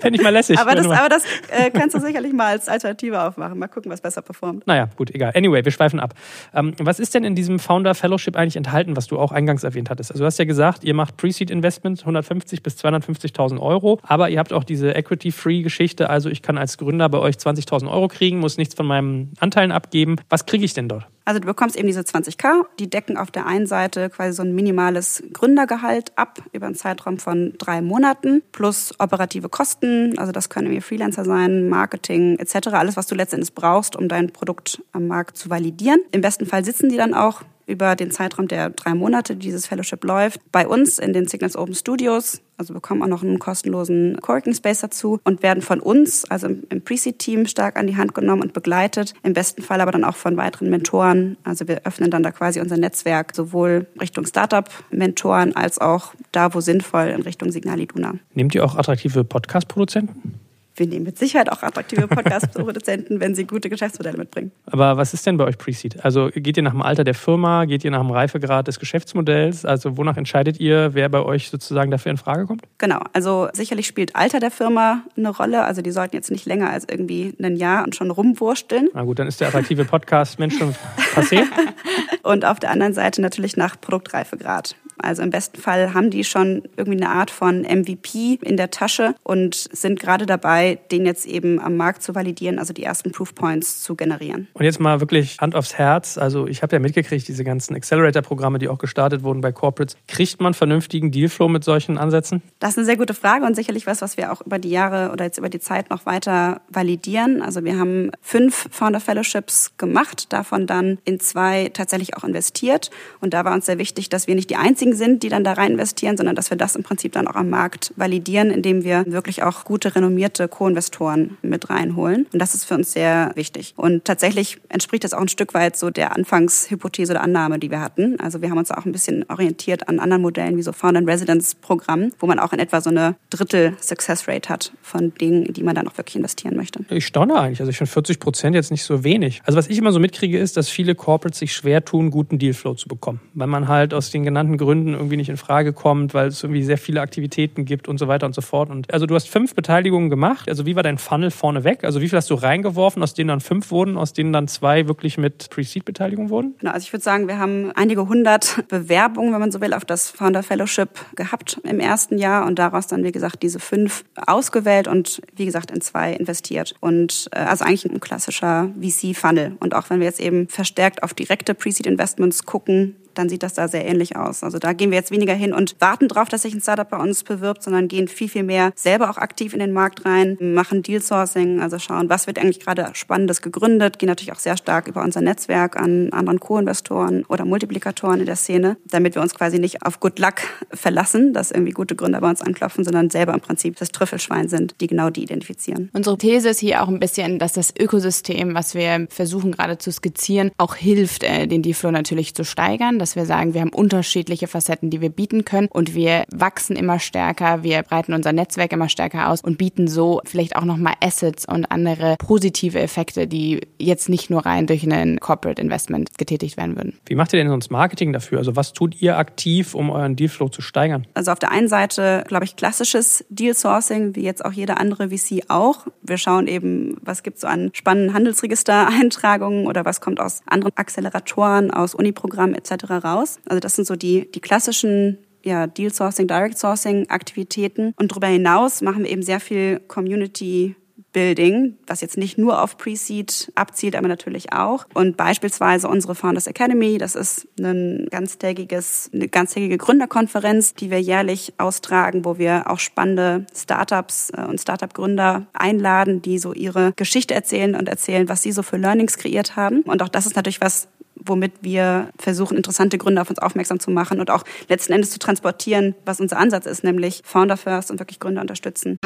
Fände ich mal lässig. Aber das, aber das äh, kannst du sicherlich mal als Alternative aufmachen. Mal gucken, was besser performt. Naja, gut, egal. Anyway, wir schweifen ab. Ähm, was ist denn in diesem Founder Fellowship eigentlich enthalten, was du auch eingangs erwähnt hattest? Also du hast ja gesagt, ihr macht Pre-Seed Investments 150 bis 250.000 Euro, aber ihr habt auch diese Equity-Free-Geschichte. Also ich kann als Gründer bei euch 20.000 Euro kriegen, muss nichts von meinen Anteilen abgeben. Was kriege ich denn dort? Also du bekommst eben diese 20k, die decken auf der einen Seite quasi so ein minimales Gründergehalt ab über einen Zeitraum von drei Monaten plus operative Kosten, also das können irgendwie Freelancer sein, Marketing etc., alles, was du letztendlich brauchst, um dein Produkt am Markt zu validieren. Im besten Fall sitzen die dann auch über den Zeitraum der drei Monate, die dieses Fellowship läuft, bei uns in den Signals Open Studios. Also bekommen auch noch einen kostenlosen Coworking Space dazu und werden von uns, also im Pre-Seed-Team, stark an die Hand genommen und begleitet. Im besten Fall aber dann auch von weiteren Mentoren. Also wir öffnen dann da quasi unser Netzwerk sowohl Richtung Startup-Mentoren als auch da, wo sinnvoll, in Richtung Signal Iduna. Nehmt ihr auch attraktive Podcast-Produzenten? Wir nehmen mit Sicherheit auch attraktive Podcast-Produzenten, wenn sie gute Geschäftsmodelle mitbringen. Aber was ist denn bei euch Pre-Seed? Also geht ihr nach dem Alter der Firma, geht ihr nach dem Reifegrad des Geschäftsmodells? Also wonach entscheidet ihr, wer bei euch sozusagen dafür in Frage kommt? Genau, also sicherlich spielt Alter der Firma eine Rolle. Also die sollten jetzt nicht länger als irgendwie ein Jahr und schon rumwursteln. Na gut, dann ist der attraktive Podcast Mensch schon passé. und auf der anderen Seite natürlich nach Produktreifegrad. Also im besten Fall haben die schon irgendwie eine Art von MVP in der Tasche und sind gerade dabei, den jetzt eben am Markt zu validieren, also die ersten Proof Points zu generieren. Und jetzt mal wirklich Hand aufs Herz. Also ich habe ja mitgekriegt, diese ganzen Accelerator-Programme, die auch gestartet wurden bei Corporates. Kriegt man vernünftigen Dealflow mit solchen Ansätzen? Das ist eine sehr gute Frage und sicherlich was, was wir auch über die Jahre oder jetzt über die Zeit noch weiter validieren. Also wir haben fünf Founder Fellowships gemacht, davon dann in zwei tatsächlich auch investiert. Und da war uns sehr wichtig, dass wir nicht die einzigen sind, die dann da rein investieren, sondern dass wir das im Prinzip dann auch am Markt validieren, indem wir wirklich auch gute, renommierte Co-Investoren mit reinholen. Und das ist für uns sehr wichtig. Und tatsächlich entspricht das auch ein Stück weit so der Anfangshypothese oder Annahme, die wir hatten. Also wir haben uns auch ein bisschen orientiert an anderen Modellen wie so Found and Residence Programm, wo man auch in etwa so eine Drittel Success Rate hat von Dingen, die man dann auch wirklich investieren möchte. Ich staune eigentlich. Also ich finde 40 Prozent jetzt nicht so wenig. Also was ich immer so mitkriege, ist, dass viele Corporates sich schwer tun, guten Dealflow zu bekommen. Weil man halt aus den genannten Gründen irgendwie nicht in Frage kommt, weil es irgendwie sehr viele Aktivitäten gibt und so weiter und so fort. Und also du hast fünf Beteiligungen gemacht. Also wie war dein Funnel vorneweg? Also wie viel hast du reingeworfen, aus denen dann fünf wurden, aus denen dann zwei wirklich mit Pre-Seed-Beteiligung wurden? Genau, also ich würde sagen, wir haben einige hundert Bewerbungen, wenn man so will, auf das Founder Fellowship gehabt im ersten Jahr und daraus dann, wie gesagt, diese fünf ausgewählt und wie gesagt in zwei investiert. Und äh, also eigentlich ein klassischer VC-Funnel. Und auch wenn wir jetzt eben verstärkt auf direkte Pre-Seed-Investments gucken, dann sieht das da sehr ähnlich aus. Also da gehen wir jetzt weniger hin und warten drauf, dass sich ein Startup bei uns bewirbt, sondern gehen viel, viel mehr selber auch aktiv in den Markt rein, machen Deal Sourcing, also schauen, was wird eigentlich gerade Spannendes gegründet, gehen natürlich auch sehr stark über unser Netzwerk an anderen Co-Investoren oder Multiplikatoren in der Szene, damit wir uns quasi nicht auf Good Luck verlassen, dass irgendwie gute Gründer bei uns anklopfen, sondern selber im Prinzip das Trüffelschwein sind, die genau die identifizieren. Unsere These ist hier auch ein bisschen, dass das Ökosystem, was wir versuchen gerade zu skizzieren, auch hilft, äh, den Dealflow natürlich zu steigern dass wir sagen, wir haben unterschiedliche Facetten, die wir bieten können und wir wachsen immer stärker, wir breiten unser Netzwerk immer stärker aus und bieten so vielleicht auch nochmal Assets und andere positive Effekte, die jetzt nicht nur rein durch einen Corporate Investment getätigt werden würden. Wie macht ihr denn sonst Marketing dafür? Also was tut ihr aktiv, um euren Dealflow zu steigern? Also auf der einen Seite, glaube ich, klassisches Deal Sourcing, wie jetzt auch jeder andere VC auch. Wir schauen eben, was gibt es so an spannenden Handelsregistereintragungen oder was kommt aus anderen Acceleratoren, aus Uniprogrammen etc raus. Also das sind so die, die klassischen ja, Deal Sourcing, Direct Sourcing Aktivitäten. Und darüber hinaus machen wir eben sehr viel Community Building, was jetzt nicht nur auf Pre-Seed abzielt, aber natürlich auch. Und beispielsweise unsere Founders Academy, das ist ein ganztägiges, eine ganztägige Gründerkonferenz, die wir jährlich austragen, wo wir auch spannende Startups äh, und Startup-Gründer einladen, die so ihre Geschichte erzählen und erzählen, was sie so für Learnings kreiert haben. Und auch das ist natürlich was, womit wir versuchen, interessante Gründe auf uns aufmerksam zu machen und auch letzten Endes zu transportieren, was unser Ansatz ist, nämlich Founder First und wirklich Gründer unterstützen.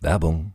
Werbung.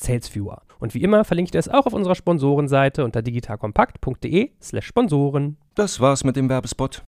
slash salesviewer. Und wie immer verlinke ich dir es auch auf unserer Sponsorenseite unter digitalkompakt.de slash Sponsoren. Das war's mit dem Werbespot.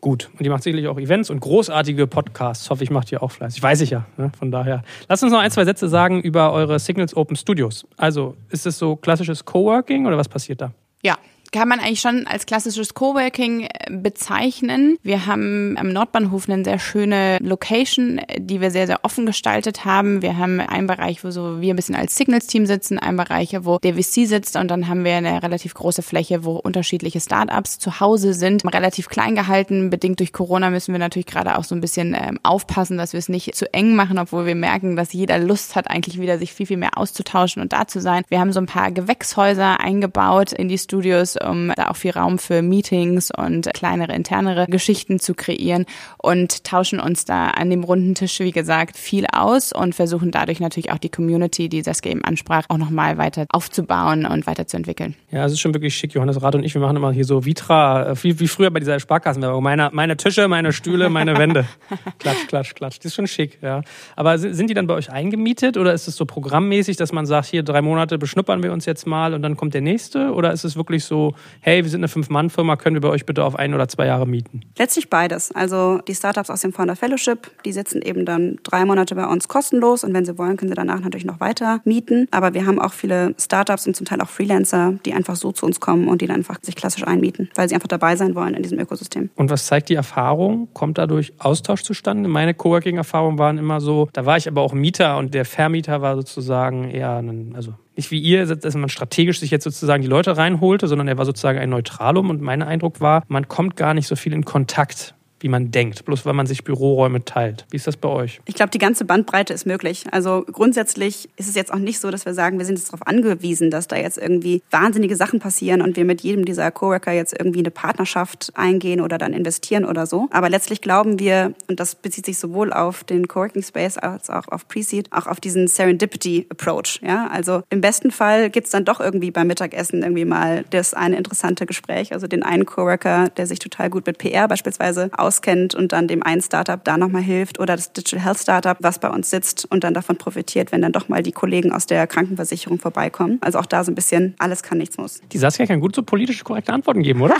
Gut, und die macht sicherlich auch Events und großartige Podcasts. Hoffe ich, macht ihr auch fleißig. Weiß ich ja. Ne? Von daher. Lasst uns noch ein, zwei Sätze sagen über eure Signals Open Studios. Also, ist es so klassisches Coworking oder was passiert da? Ja, kann man eigentlich schon als klassisches Coworking äh, bezeichnen. Wir haben am Nordbahnhof eine sehr schöne Location, die wir sehr, sehr offen gestaltet haben. Wir haben einen Bereich, wo so wir ein bisschen als Signals-Team sitzen, einen Bereich, wo der VC sitzt und dann haben wir eine relativ große Fläche, wo unterschiedliche Startups zu Hause sind. Relativ klein gehalten, bedingt durch Corona müssen wir natürlich gerade auch so ein bisschen ähm, aufpassen, dass wir es nicht zu eng machen, obwohl wir merken, dass jeder Lust hat, eigentlich wieder sich viel, viel mehr auszutauschen und da zu sein. Wir haben so ein paar Gewächshäuser eingebaut in die Studios um da auch viel Raum für Meetings und kleinere, internere Geschichten zu kreieren und tauschen uns da an dem runden Tisch, wie gesagt, viel aus und versuchen dadurch natürlich auch die Community, die das Game ansprach, auch nochmal weiter aufzubauen und weiterzuentwickeln. Ja, es ist schon wirklich schick. Johannes Rath und ich, wir machen immer hier so Vitra, äh, wie, wie früher bei dieser Sparkassenwerbung. Meine, meine Tische, meine Stühle, meine Wände. klatsch, klatsch, klatsch. Das ist schon schick, ja. Aber sind die dann bei euch eingemietet oder ist es so programmmäßig, dass man sagt, hier drei Monate beschnuppern wir uns jetzt mal und dann kommt der nächste? Oder ist es wirklich so, hey, wir sind eine Fünf-Mann-Firma, können wir bei euch bitte auf ein oder zwei Jahre mieten? Letztlich beides. Also die Startups aus dem Founder Fellowship, die sitzen eben dann drei Monate bei uns kostenlos und wenn sie wollen, können sie danach natürlich noch weiter mieten. Aber wir haben auch viele Startups und zum Teil auch Freelancer, die einfach so zu uns kommen und die dann einfach sich klassisch einmieten, weil sie einfach dabei sein wollen in diesem Ökosystem. Und was zeigt die Erfahrung? Kommt dadurch Austausch zustande? Meine Coworking-Erfahrungen waren immer so, da war ich aber auch Mieter und der Vermieter war sozusagen eher ein, also nicht wie ihr, dass man strategisch sich jetzt sozusagen die Leute reinholte, sondern er war sozusagen ein Neutralum und mein Eindruck war, man kommt gar nicht so viel in Kontakt wie man denkt, bloß weil man sich Büroräume teilt. Wie ist das bei euch? Ich glaube, die ganze Bandbreite ist möglich. Also grundsätzlich ist es jetzt auch nicht so, dass wir sagen, wir sind jetzt darauf angewiesen, dass da jetzt irgendwie wahnsinnige Sachen passieren und wir mit jedem dieser Coworker jetzt irgendwie eine Partnerschaft eingehen oder dann investieren oder so. Aber letztlich glauben wir, und das bezieht sich sowohl auf den Coworking Space als auch auf Pre-Seed, auch auf diesen Serendipity Approach. Ja, also im besten Fall gibt es dann doch irgendwie beim Mittagessen irgendwie mal das eine interessante Gespräch, also den einen Coworker, der sich total gut mit PR beispielsweise auskennt und dann dem einen Startup da nochmal hilft oder das Digital Health Startup, was bei uns sitzt und dann davon profitiert, wenn dann doch mal die Kollegen aus der Krankenversicherung vorbeikommen. Also auch da so ein bisschen alles kann, nichts muss. Die Saskia kann gut so politisch korrekte Antworten geben, oder?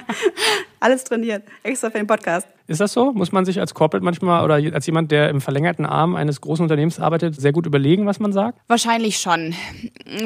alles trainiert, extra für den Podcast. Ist das so? Muss man sich als Corporate manchmal oder als jemand, der im verlängerten Arm eines großen Unternehmens arbeitet, sehr gut überlegen, was man sagt? Wahrscheinlich schon.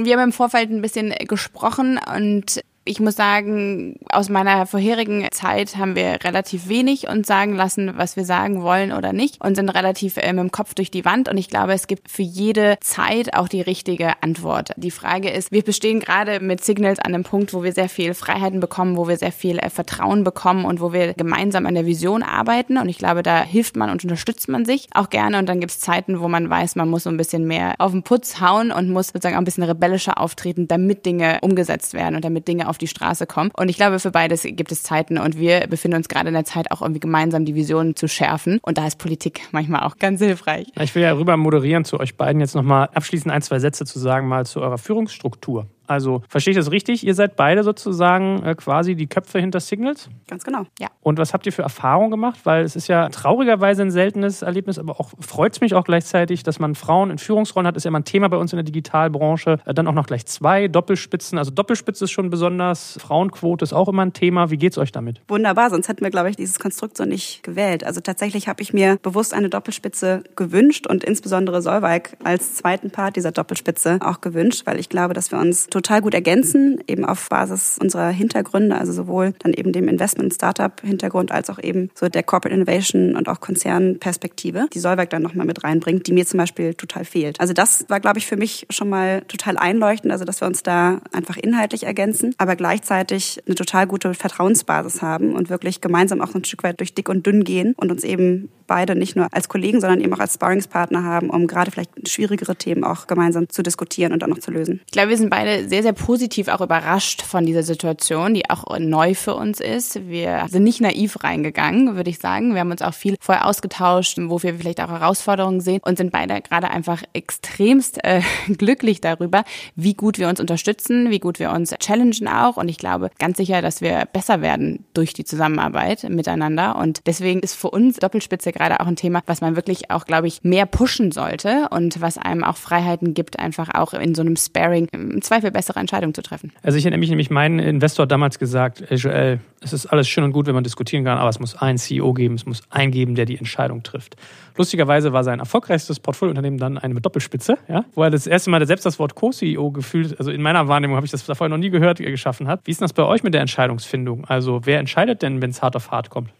Wir haben im Vorfeld ein bisschen gesprochen und ich muss sagen, aus meiner vorherigen Zeit haben wir relativ wenig uns sagen lassen, was wir sagen wollen oder nicht und sind relativ äh, mit dem Kopf durch die Wand. Und ich glaube, es gibt für jede Zeit auch die richtige Antwort. Die Frage ist, wir bestehen gerade mit Signals an einem Punkt, wo wir sehr viel Freiheiten bekommen, wo wir sehr viel äh, Vertrauen bekommen und wo wir gemeinsam an der Vision arbeiten. Und ich glaube, da hilft man und unterstützt man sich auch gerne. Und dann gibt es Zeiten, wo man weiß, man muss so ein bisschen mehr auf den Putz hauen und muss sozusagen auch ein bisschen rebellischer auftreten, damit Dinge umgesetzt werden und damit Dinge auf die Straße kommen. Und ich glaube, für beides gibt es Zeiten und wir befinden uns gerade in der Zeit, auch irgendwie gemeinsam die Visionen zu schärfen. Und da ist Politik manchmal auch ganz hilfreich. Ich will ja rüber moderieren zu euch beiden jetzt nochmal abschließend ein, zwei Sätze zu sagen, mal zu eurer Führungsstruktur. Also verstehe ich das richtig? Ihr seid beide sozusagen äh, quasi die Köpfe hinter Signals? Ganz genau. Ja. Und was habt ihr für Erfahrungen gemacht? Weil es ist ja traurigerweise ein seltenes Erlebnis, aber auch freut es mich auch gleichzeitig, dass man Frauen in Führungsrollen hat. Ist ja immer ein Thema bei uns in der Digitalbranche. Äh, dann auch noch gleich zwei Doppelspitzen. Also Doppelspitze ist schon besonders. Frauenquote ist auch immer ein Thema. Wie geht es euch damit? Wunderbar, sonst hätten wir, glaube ich, dieses Konstrukt so nicht gewählt. Also tatsächlich habe ich mir bewusst eine Doppelspitze gewünscht und insbesondere Solveig als zweiten Part dieser Doppelspitze auch gewünscht, weil ich glaube, dass wir uns total gut ergänzen, eben auf Basis unserer Hintergründe, also sowohl dann eben dem Investment- Startup-Hintergrund als auch eben so der Corporate Innovation und auch Konzernperspektive, die Solberg dann nochmal mit reinbringt, die mir zum Beispiel total fehlt. Also das war, glaube ich, für mich schon mal total einleuchtend, also dass wir uns da einfach inhaltlich ergänzen, aber gleichzeitig eine total gute Vertrauensbasis haben und wirklich gemeinsam auch ein Stück weit durch dick und dünn gehen und uns eben beide nicht nur als Kollegen, sondern eben auch als Sparringspartner haben, um gerade vielleicht schwierigere Themen auch gemeinsam zu diskutieren und dann noch zu lösen. Ich glaube, wir sind beide sehr, sehr positiv auch überrascht von dieser Situation, die auch neu für uns ist. Wir sind nicht naiv reingegangen, würde ich sagen. Wir haben uns auch viel vorher ausgetauscht, wo wir vielleicht auch Herausforderungen sehen und sind beide gerade einfach extremst äh, glücklich darüber, wie gut wir uns unterstützen, wie gut wir uns challengen auch. Und ich glaube ganz sicher, dass wir besser werden durch die Zusammenarbeit miteinander. Und deswegen ist für uns Doppelspitze gerade auch ein Thema, was man wirklich auch, glaube ich, mehr pushen sollte und was einem auch Freiheiten gibt, einfach auch in so einem Sparing im Zweifel bessere Entscheidungen zu treffen. Also ich erinnere mich nämlich, mein Investor damals gesagt, hey Joel, es ist alles schön und gut, wenn man diskutieren kann, aber es muss einen CEO geben, es muss einen geben, der die Entscheidung trifft. Lustigerweise war sein erfolgreichstes Portfoliounternehmen dann eine mit Doppelspitze, ja, wo er das erste Mal selbst das Wort Co-CEO gefühlt, also in meiner Wahrnehmung habe ich das vorher noch nie gehört, geschaffen hat. Wie ist das bei euch mit der Entscheidungsfindung? Also wer entscheidet denn, wenn es hart auf hart kommt?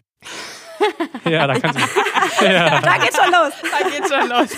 Ja, da kannst du. Ja. Da geht's schon los. Da geht's schon los.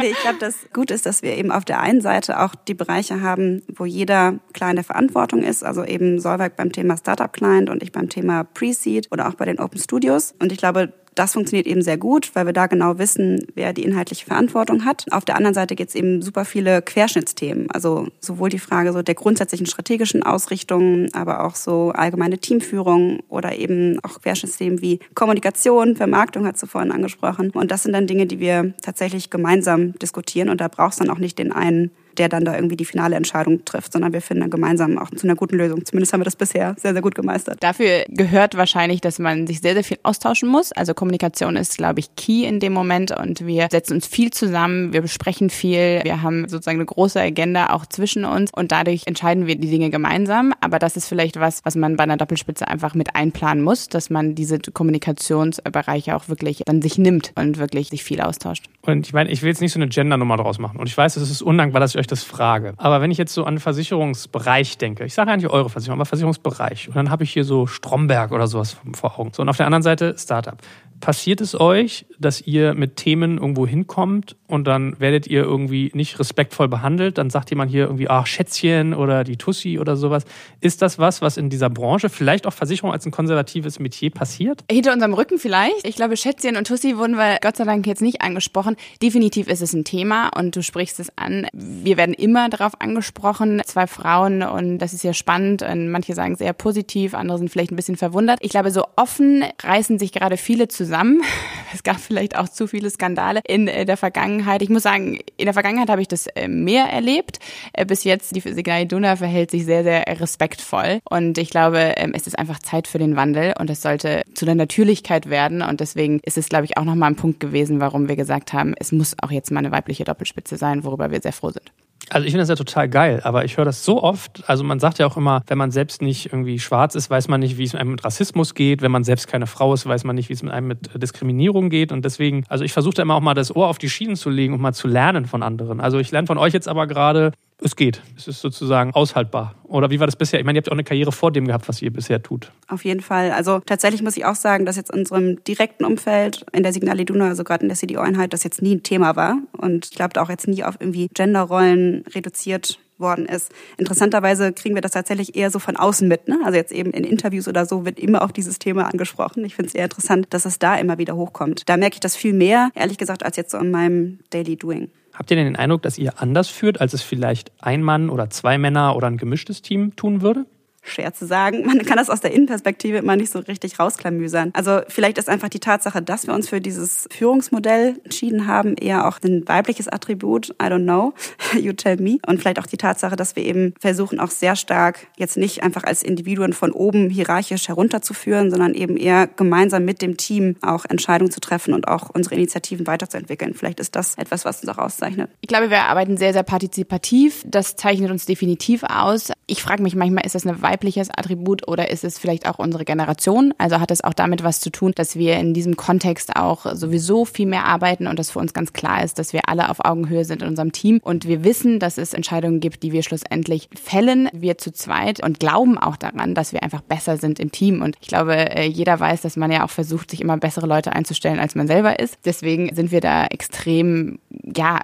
nee, ich glaube, das gut ist, dass wir eben auf der einen Seite auch die Bereiche haben, wo jeder kleine Verantwortung ist. Also eben Solberg beim Thema Startup Client und ich beim Thema Pre-Seed oder auch bei den Open Studios. Und ich glaube, Das funktioniert eben sehr gut, weil wir da genau wissen, wer die inhaltliche Verantwortung hat. Auf der anderen Seite gibt es eben super viele Querschnittsthemen. Also sowohl die Frage so der grundsätzlichen strategischen Ausrichtung, aber auch so allgemeine Teamführung oder eben auch Querschnittsthemen wie Kommunikation, Vermarktung hat sie vorhin angesprochen. Und das sind dann Dinge, die wir tatsächlich gemeinsam diskutieren. Und da braucht es dann auch nicht den einen der dann da irgendwie die finale Entscheidung trifft, sondern wir finden dann gemeinsam auch zu einer guten Lösung. Zumindest haben wir das bisher sehr, sehr gut gemeistert. Dafür gehört wahrscheinlich, dass man sich sehr, sehr viel austauschen muss. Also Kommunikation ist, glaube ich, key in dem Moment und wir setzen uns viel zusammen, wir besprechen viel, wir haben sozusagen eine große Agenda auch zwischen uns und dadurch entscheiden wir die Dinge gemeinsam. Aber das ist vielleicht was, was man bei einer Doppelspitze einfach mit einplanen muss, dass man diese Kommunikationsbereiche auch wirklich dann sich nimmt und wirklich sich viel austauscht. Und ich meine, ich will jetzt nicht so eine Gender-Nummer draus machen. Und ich weiß, es ist undankbar, dass ich euch das frage. Aber wenn ich jetzt so an Versicherungsbereich denke, ich sage nicht eure Versicherung, aber Versicherungsbereich, und dann habe ich hier so Stromberg oder sowas vor Augen. So, und auf der anderen Seite Startup. Passiert es euch, dass ihr mit Themen irgendwo hinkommt und dann werdet ihr irgendwie nicht respektvoll behandelt? Dann sagt jemand hier irgendwie, ach, Schätzchen oder die Tussi oder sowas. Ist das was, was in dieser Branche, vielleicht auch Versicherung als ein konservatives Metier passiert? Hinter unserem Rücken vielleicht. Ich glaube, Schätzchen und Tussi wurden wir Gott sei Dank jetzt nicht angesprochen. Definitiv ist es ein Thema und du sprichst es an. Wir werden immer darauf angesprochen. Zwei Frauen und das ist ja spannend. Und manche sagen es eher positiv, andere sind vielleicht ein bisschen verwundert. Ich glaube, so offen reißen sich gerade viele zusammen zusammen. Es gab vielleicht auch zu viele Skandale in äh, der Vergangenheit. Ich muss sagen, in der Vergangenheit habe ich das äh, mehr erlebt. Äh, bis jetzt, die Signal Iduna verhält sich sehr, sehr respektvoll. Und ich glaube, ähm, es ist einfach Zeit für den Wandel und es sollte zu der Natürlichkeit werden. Und deswegen ist es, glaube ich, auch nochmal ein Punkt gewesen, warum wir gesagt haben, es muss auch jetzt mal eine weibliche Doppelspitze sein, worüber wir sehr froh sind. Also ich finde das ja total geil, aber ich höre das so oft. Also man sagt ja auch immer, wenn man selbst nicht irgendwie schwarz ist, weiß man nicht, wie es einem mit Rassismus geht. Wenn man selbst keine Frau ist, weiß man nicht, wie es mit einem mit Diskriminierung geht. Und deswegen, also ich versuche da immer auch mal das Ohr auf die Schienen zu legen und mal zu lernen von anderen. Also ich lerne von euch jetzt aber gerade, es geht. Es ist sozusagen aushaltbar. Oder wie war das bisher? Ich meine, ihr habt auch eine Karriere vor dem gehabt, was ihr bisher tut. Auf jeden Fall. Also tatsächlich muss ich auch sagen, dass jetzt in unserem direkten Umfeld, in der Signal Iduna, also gerade in der CDO-Einheit, das jetzt nie ein Thema war. Und ich glaube, da auch jetzt nie auf irgendwie Genderrollen reduziert worden ist. Interessanterweise kriegen wir das tatsächlich eher so von außen mit. Ne? Also jetzt eben in Interviews oder so wird immer auch dieses Thema angesprochen. Ich finde es eher interessant, dass es da immer wieder hochkommt. Da merke ich das viel mehr, ehrlich gesagt, als jetzt so in meinem Daily Doing. Habt ihr denn den Eindruck, dass ihr anders führt, als es vielleicht ein Mann oder zwei Männer oder ein gemischtes Team tun würde? Schwer zu sagen. Man kann das aus der Innenperspektive immer nicht so richtig rausklamüsern. Also vielleicht ist einfach die Tatsache, dass wir uns für dieses Führungsmodell entschieden haben, eher auch ein weibliches Attribut. I don't know. You tell me. Und vielleicht auch die Tatsache, dass wir eben versuchen, auch sehr stark jetzt nicht einfach als Individuen von oben hierarchisch herunterzuführen, sondern eben eher gemeinsam mit dem Team auch Entscheidungen zu treffen und auch unsere Initiativen weiterzuentwickeln. Vielleicht ist das etwas, was uns auch auszeichnet. Ich glaube, wir arbeiten sehr, sehr partizipativ. Das zeichnet uns definitiv aus. Ich frage mich manchmal, ist das eine weibliches Attribut oder ist es vielleicht auch unsere Generation? Also hat es auch damit was zu tun, dass wir in diesem Kontext auch sowieso viel mehr arbeiten und dass für uns ganz klar ist, dass wir alle auf Augenhöhe sind in unserem Team und wir wissen, dass es Entscheidungen gibt, die wir schlussendlich fällen, wir zu zweit und glauben auch daran, dass wir einfach besser sind im Team. Und ich glaube, äh, jeder weiß, dass man ja auch versucht, sich immer bessere Leute einzustellen, als man selber ist. Deswegen sind wir da extrem, ja,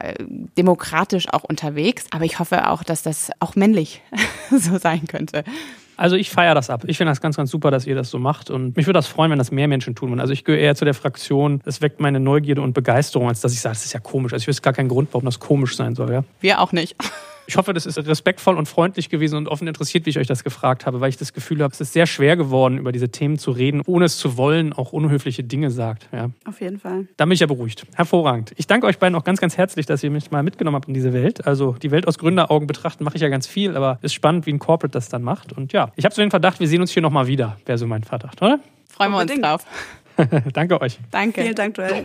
demokratisch auch unterwegs. Aber ich hoffe auch, dass das auch männlich so sein könnte. Also ich feiere das ab. Ich finde das ganz, ganz super, dass ihr das so macht. Und mich würde das freuen, wenn das mehr Menschen tun würden. Also ich gehöre eher zu der Fraktion, es weckt meine Neugierde und Begeisterung, als dass ich sage, das ist ja komisch. Also ich wüsste gar keinen Grund, warum das komisch sein soll. Ja? Wir auch nicht. Ich hoffe, das ist respektvoll und freundlich gewesen und offen interessiert, wie ich euch das gefragt habe, weil ich das Gefühl habe, es ist sehr schwer geworden, über diese Themen zu reden, ohne es zu wollen, auch unhöfliche Dinge sagt. Ja. Auf jeden Fall. Da bin ich ja beruhigt. Hervorragend. Ich danke euch beiden auch ganz, ganz herzlich, dass ihr mich mal mitgenommen habt in diese Welt. Also die Welt aus Gründeraugen betrachten mache ich ja ganz viel, aber es ist spannend, wie ein Corporate das dann macht. Und ja, ich habe so den Verdacht, wir sehen uns hier nochmal wieder, wäre so mein Verdacht, oder? Freuen wir uns drauf. danke euch. Danke. Vielen Dank, Joel.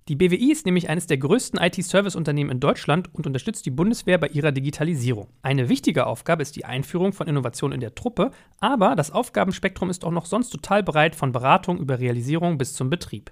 Die BWI ist nämlich eines der größten IT-Service-Unternehmen in Deutschland und unterstützt die Bundeswehr bei ihrer Digitalisierung. Eine wichtige Aufgabe ist die Einführung von Innovationen in der Truppe, aber das Aufgabenspektrum ist auch noch sonst total breit von Beratung über Realisierung bis zum Betrieb.